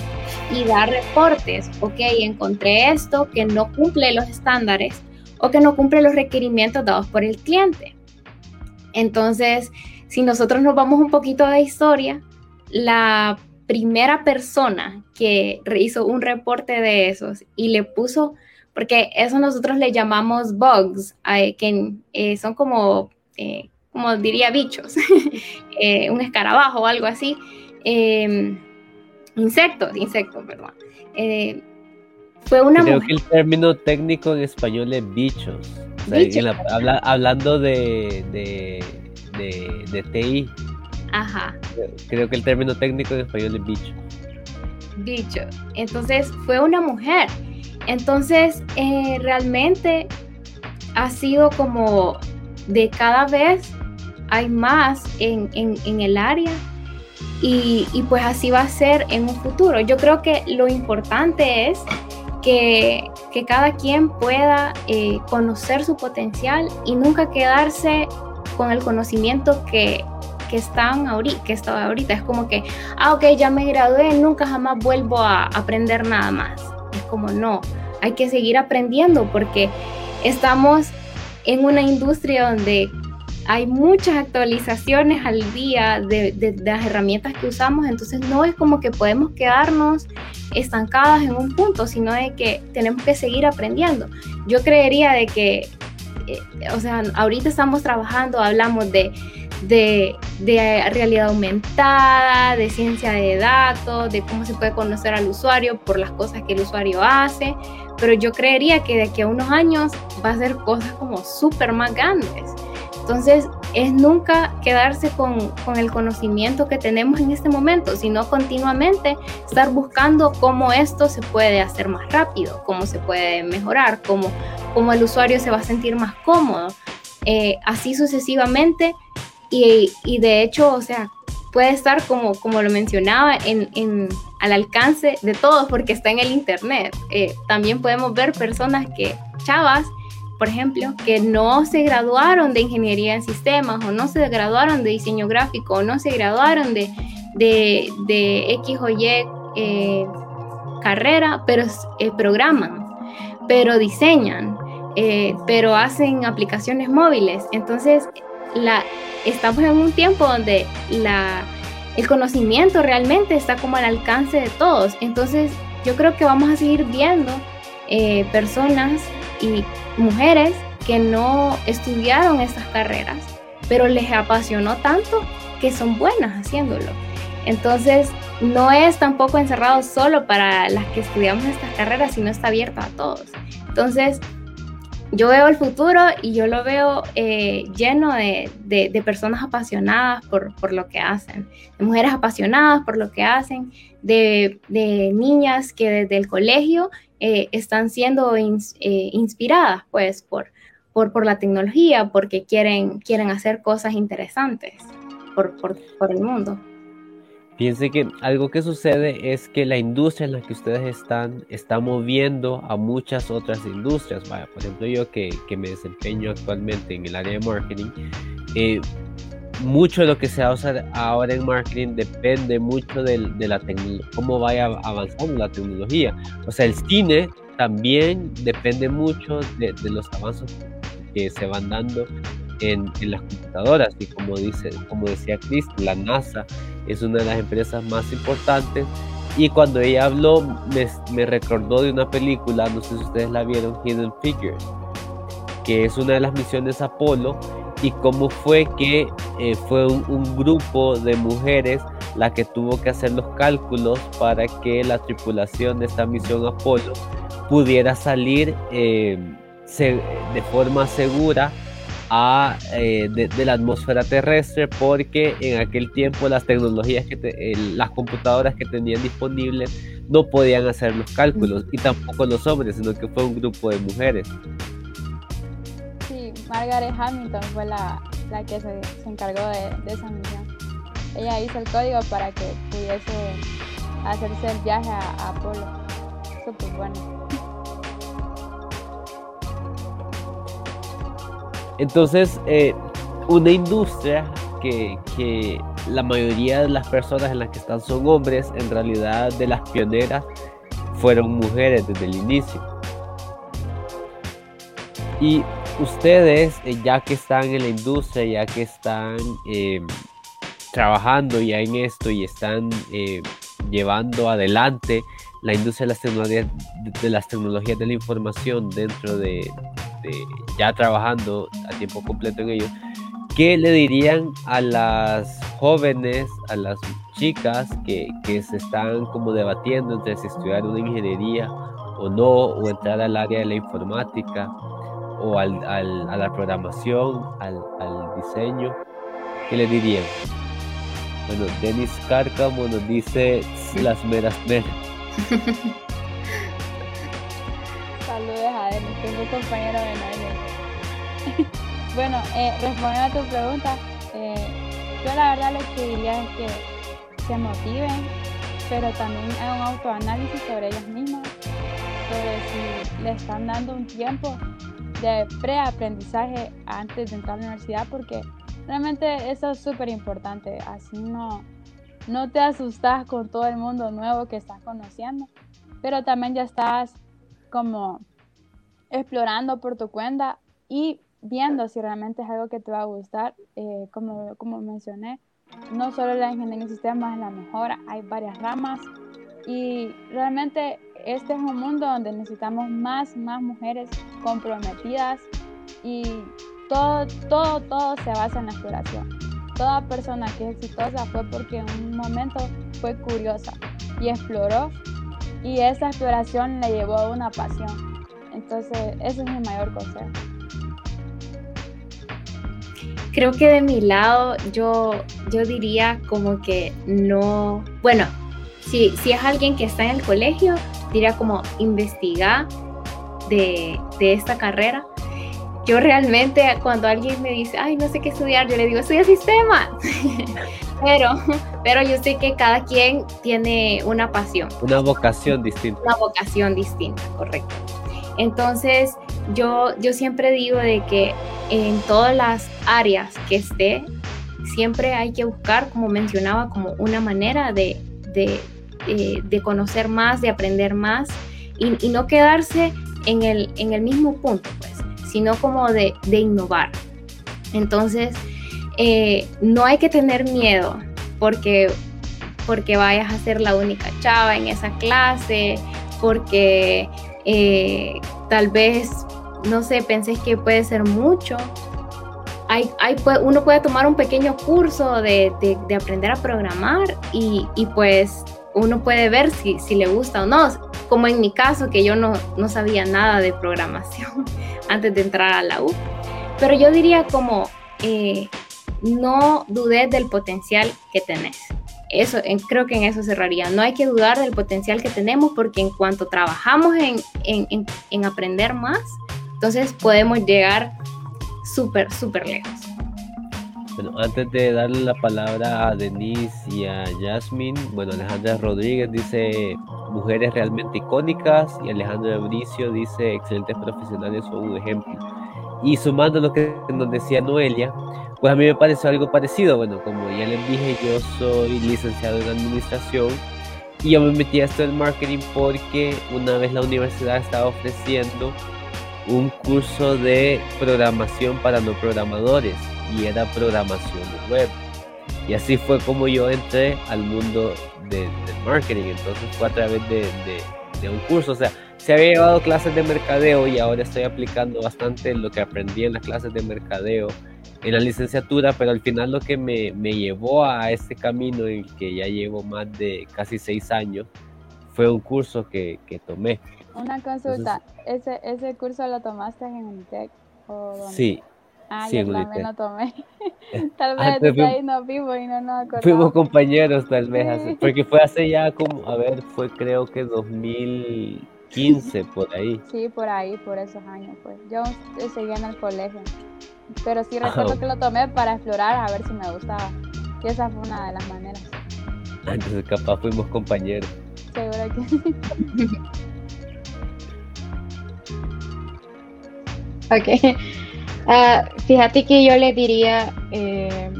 y dar reportes. Ok, encontré esto que no cumple los estándares o que no cumple los requerimientos dados por el cliente. Entonces, si nosotros nos vamos un poquito de historia, la primera persona que hizo un reporte de esos y le puso, porque eso nosotros le llamamos bugs, que eh, son como, eh, como diría bichos, eh, un escarabajo o algo así, em, insectos, insectos, perdón. fue una Creo que el término técnico en español es bichos. hablando de de, de TI. Ajá. Creo que el término técnico en español es bicho. Bicho. Entonces fue una mujer. Entonces eh, realmente ha sido como de cada vez hay más en, en, el área y, y, pues así va a ser en un futuro. Yo creo que lo importante es que, que cada quien pueda eh, conocer su potencial y nunca quedarse con el conocimiento que, que están ahorita, que estaba ahorita. Es como que, ah, ok, ya me gradué, nunca jamás vuelvo a aprender nada más. Es como, no, hay que seguir aprendiendo porque estamos en una industria donde hay muchas actualizaciones al día de, de, las herramientas que usamos, entonces no es como que podemos quedarnos estancadas en un punto, sino de que tenemos que seguir aprendiendo. Yo creería de que eh, o sea, ahorita estamos trabajando, hablamos de, de, realidad aumentada, de ciencia de datos, de cómo se puede conocer al usuario por las cosas que el usuario hace, pero yo creería que de aquí a unos años va a ser cosas como súper más grandes. Entonces, es nunca quedarse con, con, el conocimiento que tenemos en este momento, sino continuamente estar buscando cómo esto se puede hacer más rápido, cómo se puede mejorar, cómo, cómo el usuario se va a sentir más cómodo, eh, así sucesivamente. Y, y, de hecho, o sea, puede estar como, como lo mencionaba, en, en, al alcance de todos porque está en el Internet. Eh, también podemos ver personas que, chavas, por ejemplo, que no se graduaron de ingeniería en sistemas o no se graduaron de diseño gráfico o no se graduaron de, de, de X o Y eh, carrera, pero programan, pero diseñan, eh, pero hacen aplicaciones móviles. Entonces, la, estamos en un tiempo donde la, el conocimiento realmente está como al alcance de todos. Entonces, yo creo que vamos a seguir viendo personas y mujeres que no estudiaron estas carreras, pero les apasionó tanto que son buenas haciéndolo. Entonces, no es tampoco encerrado solo para las que estudiamos estas carreras, sino está abierto a todos. Entonces, yo veo el futuro y yo lo veo eh, lleno de, de, personas apasionadas por, por, lo que hacen, de mujeres apasionadas por lo que hacen, de, de niñas que desde el colegio eh, están siendo eh, inspiradas pues por, por, la tecnología, porque quieren, quieren hacer cosas interesantes por, por el mundo. Piense que algo que sucede es que la industria en la que ustedes están está moviendo a muchas otras industrias. Vaya, por ejemplo, yo que, que me desempeño actualmente en el área de marketing, eh, mucho de lo que se usa ahora en marketing depende mucho de, de la cómo vaya avanzando la tecnología. O sea, el cine también depende mucho de, de los avances que se van dando en, en, las computadoras. Y como dice como decía Chris la NASA es una de las empresas más importantes. Y cuando ella habló me, me recordó de una película no sé si ustedes la vieron Hidden Figures que es una de las misiones Apolo y cómo fue que eh, fue un, grupo de mujeres la que tuvo que hacer los cálculos para que la tripulación de esta misión Apolo pudiera salir eh, de forma segura a, eh, de, la atmósfera terrestre porque en aquel tiempo las tecnologías que las computadoras que tenían disponibles no podían hacer los cálculos y tampoco los hombres sino que fue un grupo de mujeres. Sí Margaret Hamilton fue la, la que se, encargó de, esa misión. Ella hizo el código para que pudiese hacerse el viaje a, a Apolo. Súper bueno Entonces, eh, una industria que, la mayoría de las personas en las que están son hombres, en realidad de las pioneras fueron mujeres desde el inicio. Y ustedes, eh, ya que están en la industria, ya que están eh, trabajando ya en esto y están llevando adelante la industria de las tecnologías de, las tecnologías de la información dentro de, ya trabajando a tiempo completo en ello, ¿qué le dirían a las jóvenes, a las chicas que, se están como debatiendo entre si estudiar una ingeniería o no, o entrar al área de la informática o al, a la programación, al, diseño? ¿Qué le dirían? Bueno, Denis Cárcamo nos dice las meras meras. tengo compañero de Noelia. bueno, eh, respondiendo a tu pregunta, eh, yo la verdad lo que diría es que se motiven, pero también hagan un autoanálisis sobre ellas mismas, sobre si le están dando un tiempo de preaprendizaje antes de entrar a la universidad, porque realmente eso es súper importante, así no, no te asustas con todo el mundo nuevo que estás conociendo, pero también ya estás como explorando por tu cuenta y viendo si realmente es algo que te va a gustar. Eh, como, como mencioné, no solo la ingeniería de sistemas es la mejor, hay varias ramas y realmente este es un mundo donde necesitamos más, más mujeres comprometidas y todo, todo, todo se basa en la exploración. Toda persona que es exitosa fue porque en un momento fue curiosa y exploró y esa exploración le llevó a una pasión. Entonces, ese es mi mayor consejo. Creo que de mi lado yo, yo diría como que no, bueno, si, si es alguien que está en el colegio, diría como investigar de, de esta carrera. Yo realmente cuando alguien me dice, ay, no sé qué estudiar, yo le digo, estudia sistema. pero, pero yo sé que cada quien tiene una pasión. Una vocación distinta. Una vocación distinta, correcto. Entonces, yo, yo siempre digo de que en todas las áreas que esté, siempre hay que buscar, como mencionaba, como una manera de, de, eh, conocer más, de aprender más y, no quedarse en el, en el mismo punto, pues, sino como de, innovar. Entonces, eh, no hay que tener miedo porque, porque vayas a ser la única chava en esa clase, porque eh, tal vez, no sé, pensé que puede ser mucho. Hay, hay, uno puede tomar un pequeño curso de, de, aprender a programar y, y, pues uno puede ver si, si, le gusta o no. Como en mi caso, que yo no, no sabía nada de programación antes de entrar a la U. Pero yo diría como, eh, no dudes del potencial que tenés eso, creo que en eso cerraría. No hay que dudar del potencial que tenemos porque en cuanto trabajamos en, aprender más, entonces podemos llegar súper, súper lejos. Bueno, antes de darle la palabra a Denise y a Jasmine, bueno, Alejandra Rodríguez dice mujeres realmente icónicas y Alejandra Bricio dice excelentes profesionales son un ejemplo. Y sumando lo que nos decía Noelia, pues a mí me pareció algo parecido. Bueno, como ya les dije, yo soy licenciado en administración y yo me metí a esto en marketing porque una vez la universidad estaba ofreciendo un curso de programación para no programadores y era programación web. Y así fue como yo entré al mundo del marketing. Entonces fue a través de, de, un curso. O sea, se había llevado clases de mercadeo y ahora estoy aplicando bastante lo que aprendí en las clases de mercadeo en la licenciatura, pero al final lo que me, me llevó a este camino en el que ya llevo más de casi seis años fue un curso que, que tomé. Una consulta, ¿Ese, ¿ese curso lo tomaste en Unitec? ¿o dónde? Sí, Ah, sí, yo también lo tomé. Tal vez Antes fui- ahí nos vimos y no nos acordamos. fuimos compañeros tal vez, Sí. porque fue hace ya como, a ver, fue creo que 2015 por ahí. Sí, por ahí, por esos años, pues. Yo seguía en el colegio. Pero sí Ah, recuerdo que lo tomé para explorar a ver si me gustaba. Y esa fue una de las maneras. Entonces capaz fuimos compañeros. Seguro que sí. Ok. Ah, fíjate que yo le diría eh,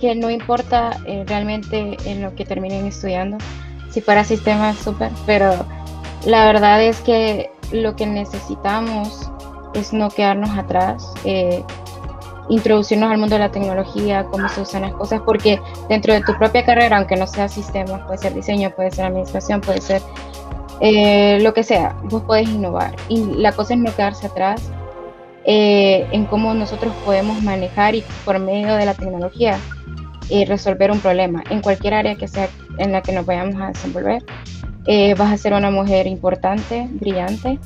que no importa eh, realmente en lo que terminen estudiando, si fuera sistema súper, pero la verdad es que lo que necesitamos es no quedarnos atrás, eh, introducirnos al mundo de la tecnología, cómo se usan las cosas, porque dentro de tu propia carrera, aunque no sea sistemas, puede ser diseño, puede ser administración, puede ser eh, lo que sea, vos podés innovar. Y la cosa es no quedarse atrás eh, en cómo nosotros podemos manejar y por medio de la tecnología eh, resolver un problema en cualquier área que sea en la que nos vayamos a desenvolver. Eh, vas a ser una mujer importante, brillante.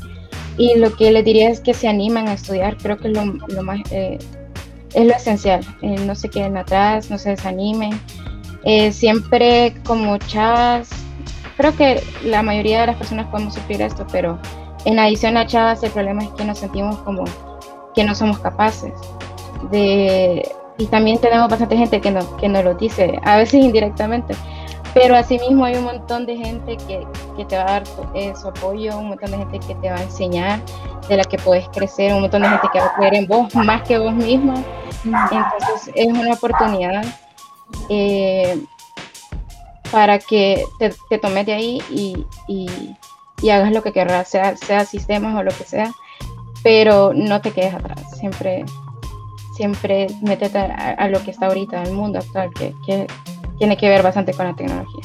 Y lo que les diría es que se animan a estudiar, creo que es lo, lo más, eh, es lo esencial. Eh, no se queden atrás, no se desanimen. Eh, siempre como chavas, creo que la mayoría de las personas podemos sufrir esto, pero en adición a chavas el problema es que nos sentimos como que no somos capaces de y también tenemos bastante gente que, no, que nos lo dice, a veces indirectamente, pero asimismo hay un montón de gente que, que te va a dar eh, su apoyo, un montón de gente que te va a enseñar, de la que puedes crecer, un montón de gente que va a creer en vos más que vos misma. Entonces es una oportunidad eh, para que te, te, tomes de ahí y, y, y hagas lo que querrás, sea, sea sistemas o lo que sea, pero no te quedes atrás, siempre, siempre métete a, lo que está ahorita en el mundo actual, que, que tiene que ver bastante con la tecnología.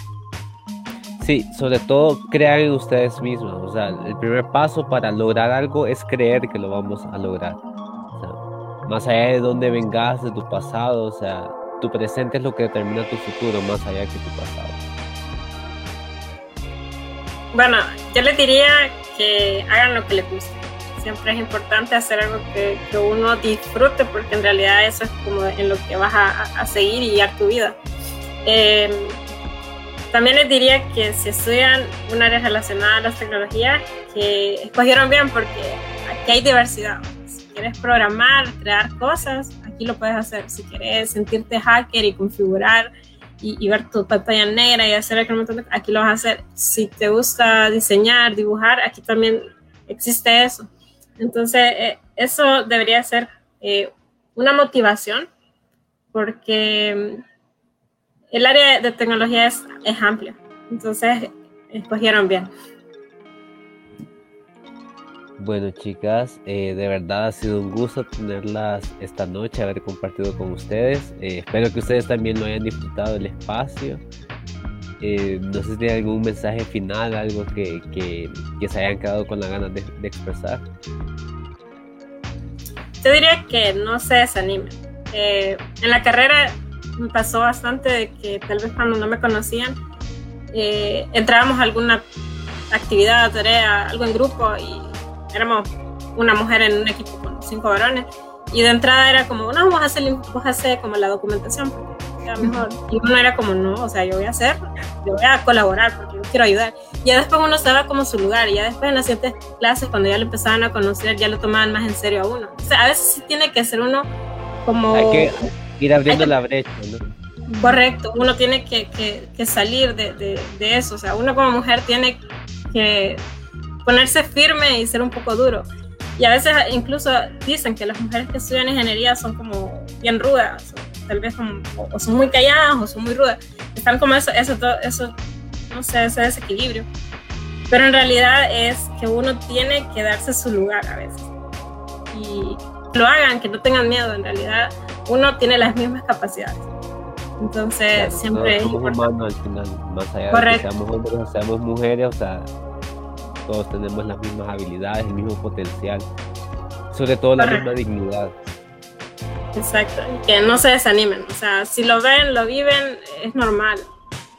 Sí, sobre todo crean en ustedes mismos. O sea, el primer paso para lograr algo es creer que lo vamos a lograr. O sea, más allá de dónde vengas, de tu pasado, o sea, tu presente es lo que determina tu futuro, más allá que tu pasado. Bueno, yo les diría que hagan lo que les guste. Siempre es importante hacer algo que, que uno disfrute, porque en realidad eso es como en lo que vas a, a seguir y guiar tu vida. Eh, también les diría que si estudian un área relacionada a las tecnologías, que escogieron bien porque aquí hay diversidad. Si quieres programar, crear cosas, aquí lo puedes hacer. Si quieres sentirte hacker y configurar y, y ver tu pantalla negra y hacer aquel montón de aquí lo vas a hacer. Si te gusta diseñar, dibujar, aquí también existe eso. Entonces, eh, eso debería ser eh, una motivación porque el área de tecnología es, es amplia, entonces escogieron bien. Bueno, chicas, eh, de verdad ha sido un gusto tenerlas esta noche, haber compartido con ustedes. Eh, espero que ustedes también lo hayan disfrutado del espacio. Eh, no sé si tienen algún mensaje final, algo que, que, que se hayan quedado con la ganas de, de, expresar. Yo diría que no se desanimen. en la carrera me pasó bastante de que tal vez cuando no me conocían, eh, entrábamos a alguna actividad, tarea, algo en grupo y éramos una mujer en un equipo con cinco varones y de entrada era como, no, vos hacer, vos hacer como la documentación porque era mejor. Y uno era como, no, o sea, yo voy a hacer, yo voy a colaborar porque yo quiero ayudar. Y ya después uno se va como su lugar y ya después en las siguientes clases, cuando ya lo empezaban a conocer, ya lo tomaban más en serio a uno. O sea, a veces sí tiene que ser uno como... Hay que ir abriendo que, la brecha, ¿no? Correcto, uno tiene que, que, que salir de, de, de, eso, o sea, uno como mujer tiene que ponerse firme y ser un poco duro. Y a veces incluso dicen que las mujeres que estudian ingeniería son como bien rudas, o tal vez como, o son muy calladas o son muy rudas. Están como eso, eso, todo, eso, no sé, ese desequilibrio. Pero en realidad es que uno tiene que darse su lugar a veces. Y lo hagan, que no tengan miedo, en realidad uno tiene las mismas capacidades. Entonces, claro, siempre somos es humanos al final, más allá Correcto. de que seamos hombres o seamos mujeres, o sea, todos tenemos las mismas habilidades, el mismo potencial, sobre todo la misma dignidad. Exacto, que no se desanimen, o sea, si lo ven, lo viven, es normal.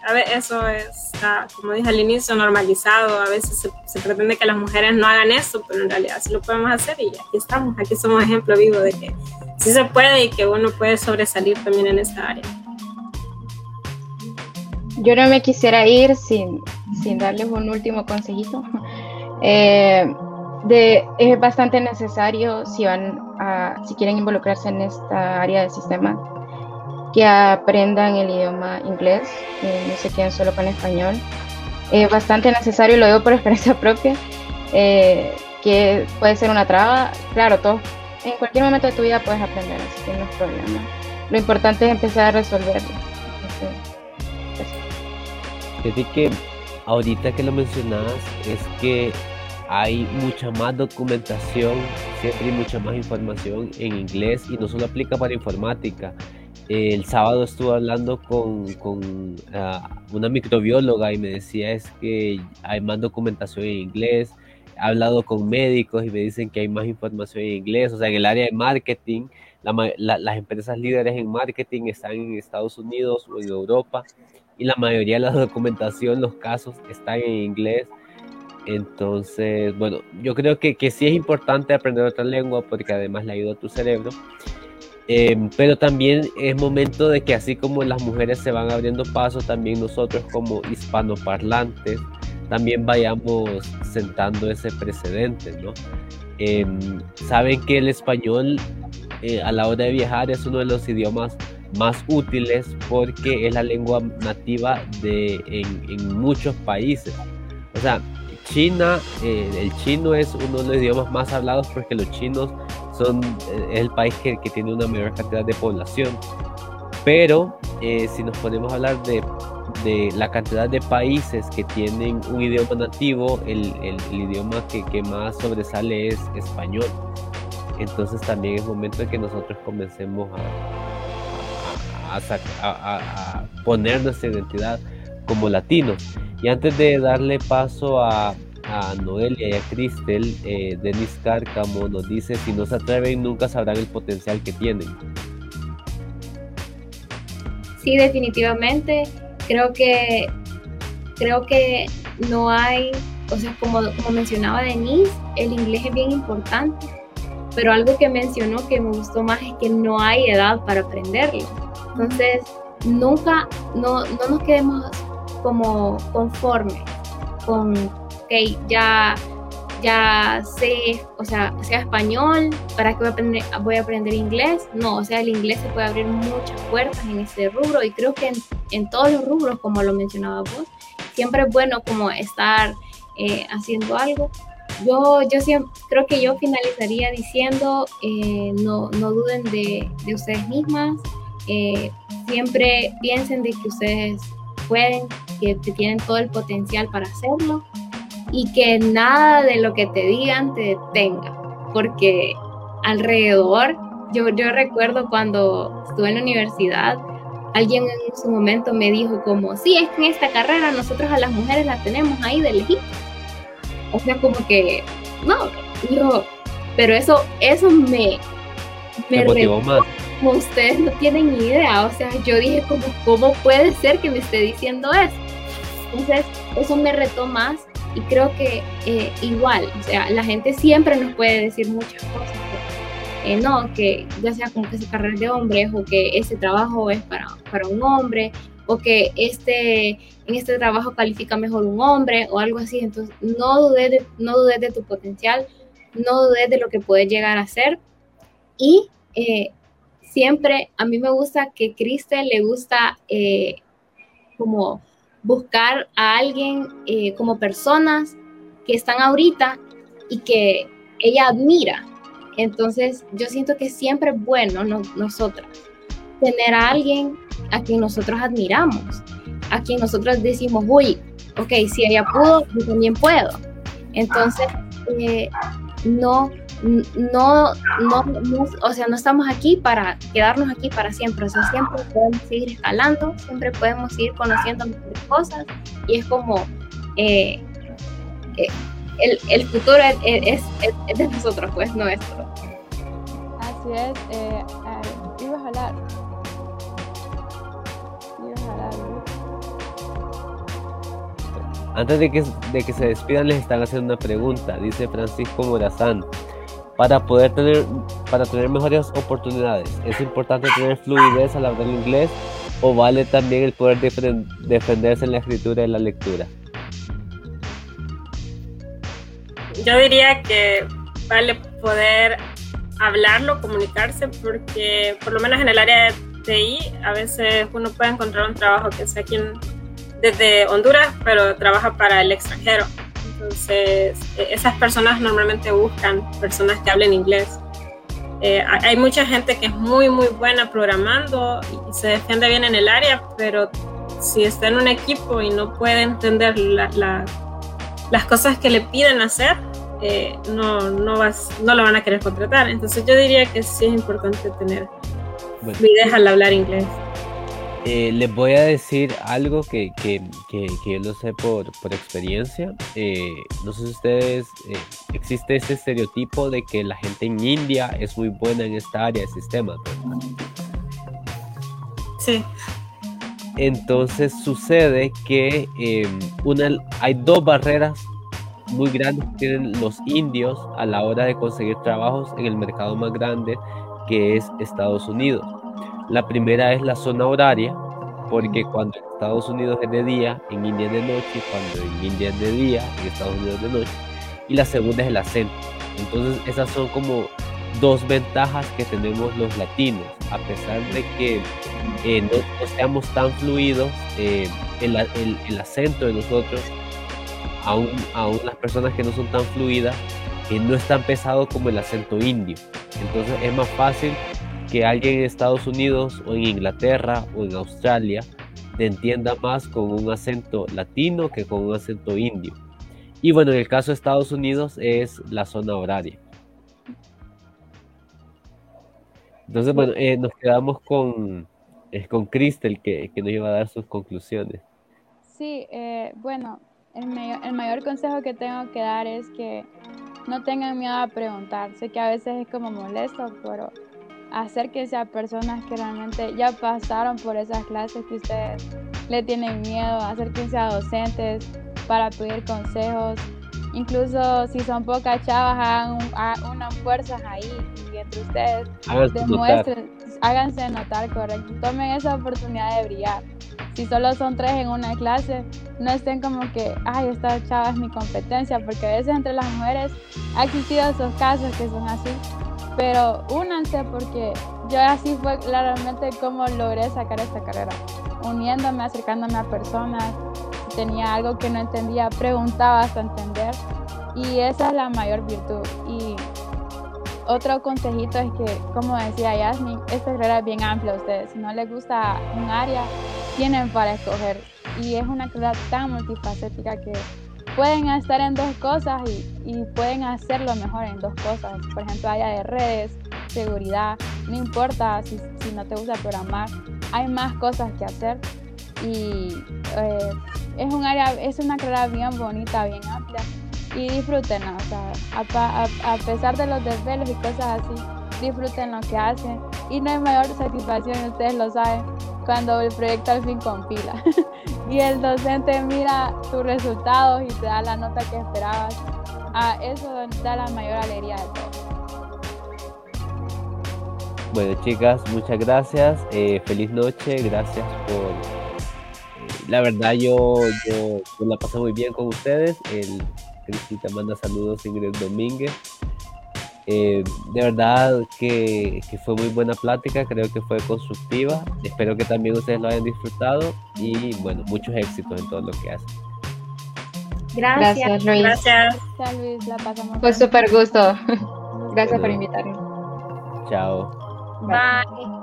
A ver, eso está, como dije al inicio, normalizado. A veces se, se, pretende que las mujeres no hagan eso, pero en realidad sí lo podemos hacer y aquí estamos, aquí somos ejemplo vivo de que sí se puede y que uno puede sobresalir también en esta área. Yo no me quisiera ir sin, sin darles un último consejito. Eh, de, es bastante necesario si van a, si quieren involucrarse en esta área del sistema, que aprendan el idioma inglés, que no se queden solo con español. Es bastante necesario, lo digo por experiencia propia, eh, que puede ser una traba. Claro, todo, en cualquier momento de tu vida puedes aprender, así que no es problema. Lo importante es empezar a resolverlo. Fíjate que ahorita que lo mencionas es que hay mucha más documentación, siempre hay mucha más información en inglés y no solo aplica para informática. El sábado estuve hablando con, con uh, una microbióloga y me decía es que hay más documentación en inglés. He hablado con médicos y me dicen que hay más información en inglés. O sea, en el área de marketing, la, la, las empresas líderes en marketing están en Estados Unidos o en Europa y la mayoría de la documentación, los casos están en inglés. Entonces, bueno, yo creo que, que sí es importante aprender otra lengua porque además le ayuda a tu cerebro. Eh, pero también es momento de que así como las mujeres se van abriendo paso, también nosotros como hispanoparlantes también vayamos sentando ese precedente, ¿no? Eh, Saben que el español eh, a la hora de viajar es uno de los idiomas más útiles porque es la lengua nativa de, en, en muchos países. O sea, China, eh, el chino es uno de los idiomas más hablados porque los chinos eh, es el país que, que, tiene una mayor cantidad de población. Pero eh, si nos ponemos a hablar de, de, la cantidad de países que tienen un idioma nativo, el, el, el idioma que, que, más sobresale es español. Entonces también es momento de que nosotros comencemos a, a, a, a poner nuestra identidad como latinos. Y antes de darle paso a, a Noelia y a Cristel, eh, Denis Cárcamo nos dice, si no se atreven nunca sabrán el potencial que tienen. Sí, definitivamente. Creo que, creo que no hay, o sea, como, mencionaba Denise, el inglés es bien importante, pero algo que mencionó que me gustó más es que no hay edad para aprenderlo. Entonces, nunca, no, no nos quedemos como conformes con que ya ya sé, o sea, sea español, ¿para qué voy a, aprender, voy a aprender inglés? No, o sea, el inglés se puede abrir muchas puertas en este rubro y creo que en, en todos los rubros, como lo mencionaba vos, siempre es bueno como estar eh, haciendo algo. Yo, yo siempre, creo que yo finalizaría diciendo, eh, no, no duden de, de ustedes mismas, eh, siempre piensen de que ustedes pueden, que, que tienen todo el potencial para hacerlo y que nada de lo que te digan te detenga, porque alrededor, yo, yo recuerdo cuando estuve en la universidad, alguien en su momento me dijo como, sí, es que en esta carrera nosotros a las mujeres las tenemos ahí de lejito. O sea, como que, no, digo, pero eso, eso me, me motivó más. Como ustedes no tienen ni idea, o sea, yo dije como, ¿cómo puede ser que me esté diciendo eso? Entonces, eso me retó más y creo que eh, igual, o sea, la gente siempre nos puede decir muchas cosas. Eh, no, que ya sea como que esa carrera de hombres o que ese trabajo es para, para un hombre o que este, en este trabajo califica mejor un hombre o algo así. Entonces, no dudes de, no dudes de tu potencial, no dudes de lo que puedes llegar a ser. Y eh, siempre, a mí me gusta que Cristel le gusta eh, como buscar a alguien eh, como personas que están ahorita y que ella admira. Entonces, yo siento que siempre es bueno no, nosotras tener a alguien a quien nosotros admiramos, a quien nosotros decimos, uy, ok, si ella pudo, yo también puedo. Entonces, eh, no, no, no, no, o sea, no estamos aquí para quedarnos aquí para siempre, o sea, siempre podemos seguir escalando, siempre podemos seguir conociendo mejores cosas y es como, eh, eh, el, el futuro es, es, de nosotros, pues nuestro. Así es, eh, ibas a hablar. Ibas a hablar. Antes de que, de que se despidan, les están haciendo una pregunta. Dice Francisco Morazán. Para poder tener, para tener mejores oportunidades, ¿es importante tener fluidez al hablar inglés o vale también el poder defenderse en la escritura y la lectura? Yo diría que vale poder hablarlo, comunicarse, porque por lo menos en el área de TI a veces uno puede encontrar un trabajo que sea aquí desde Honduras, pero trabaja para el extranjero. Entonces, e, esas personas normalmente buscan personas que hablen inglés. Eh, hay mucha gente que es muy, muy buena programando y se defiende bien en el área, pero si está en un equipo y no puede entender las cosas que le piden hacer, eh, no, no, vas, no lo van a querer contratar. Entonces yo diría que sí es importante tener bueno. al hablar inglés. Eh, les voy a decir algo que, que, que, yo lo sé por, por experiencia. Eh, no sé si ustedes, eh, existe ese estereotipo de que la gente en India es muy buena en esta área de sistemas, Sí. Entonces sucede que em, una, hay dos barreras muy grandes que tienen los indios a la hora de conseguir trabajos en el mercado más grande que es Estados Unidos. La primera es la zona horaria, porque cuando Estados Unidos es de día, en India es de noche, cuando en India es de día, en Estados Unidos es de noche. Y la segunda es el acento. Entonces esas son como dos ventajas que tenemos los latinos, a pesar de que eh, no, seamos tan fluidos, eh, el, acento de nosotros, aún, aún las personas que no son tan fluidas, eh, no es tan pesado como el acento indio. Entonces es más fácil que alguien en Estados Unidos o en Inglaterra o en Australia te entienda más con un acento latino que con un acento indio. Y bueno, en el caso de Estados Unidos es la zona horaria. Entonces, bueno, eh, nos quedamos con, eh, con que, que, nos iba a dar sus conclusiones. Sí, eh, bueno, el el mayor consejo que tengo que dar es que no tengan miedo a preguntar. Sé que a veces es como molesto, pero acérquense a personas que realmente ya pasaron por esas clases que ustedes le tienen miedo, acérquense a docentes para pedir consejos. Incluso si son pocas chavas, hagan unas fuerzas ahí y entre ustedes demuestren, háganse notar correcto, tomen esa oportunidad de brillar. Si solo son tres en una clase, no estén como que, ay, esta chava es mi competencia, porque a veces entre las mujeres ha existido esos casos que son así pero únanse porque yo así fue claramente como logré sacar esta carrera, uniéndome, acercándome a personas, si tenía algo que no entendía, preguntaba hasta entender. Y esa es la mayor virtud. Y otro consejito es que, como decía Yasmin, esta carrera es bien amplia a ustedes, si no les gusta un área, tienen para escoger. Y es una carrera tan multifacética que pueden estar en dos cosas y, pueden hacerlo mejor en dos cosas. Por ejemplo, área de redes, seguridad, no importa si, no te gusta programar, hay más cosas que hacer y eh, es un área, es una carrera bien bonita, bien amplia y disfrútenla, o sea, a, pesar de los desvelos y cosas así, disfruten lo que hacen y no hay mayor satisfacción, ustedes lo saben, cuando el proyecto al fin compila y el docente mira tus resultados y te da la nota que esperabas. Ah, eso da la mayor alegría de todo. Bueno chicas, muchas gracias. Eh, feliz noche, gracias por... Eh, la verdad yo, yo, la pasé muy bien con ustedes. El Cristina manda saludos Ingrid Domínguez. Eh, de verdad que, fue muy buena plática, creo que fue constructiva. Espero que también ustedes lo hayan disfrutado y bueno, muchos éxitos en todo lo que hacen. Gracias. Luis. Gracias. Luis, la pasamos. Fue súper gusto. Gracias por invitarme. Chao. Bye.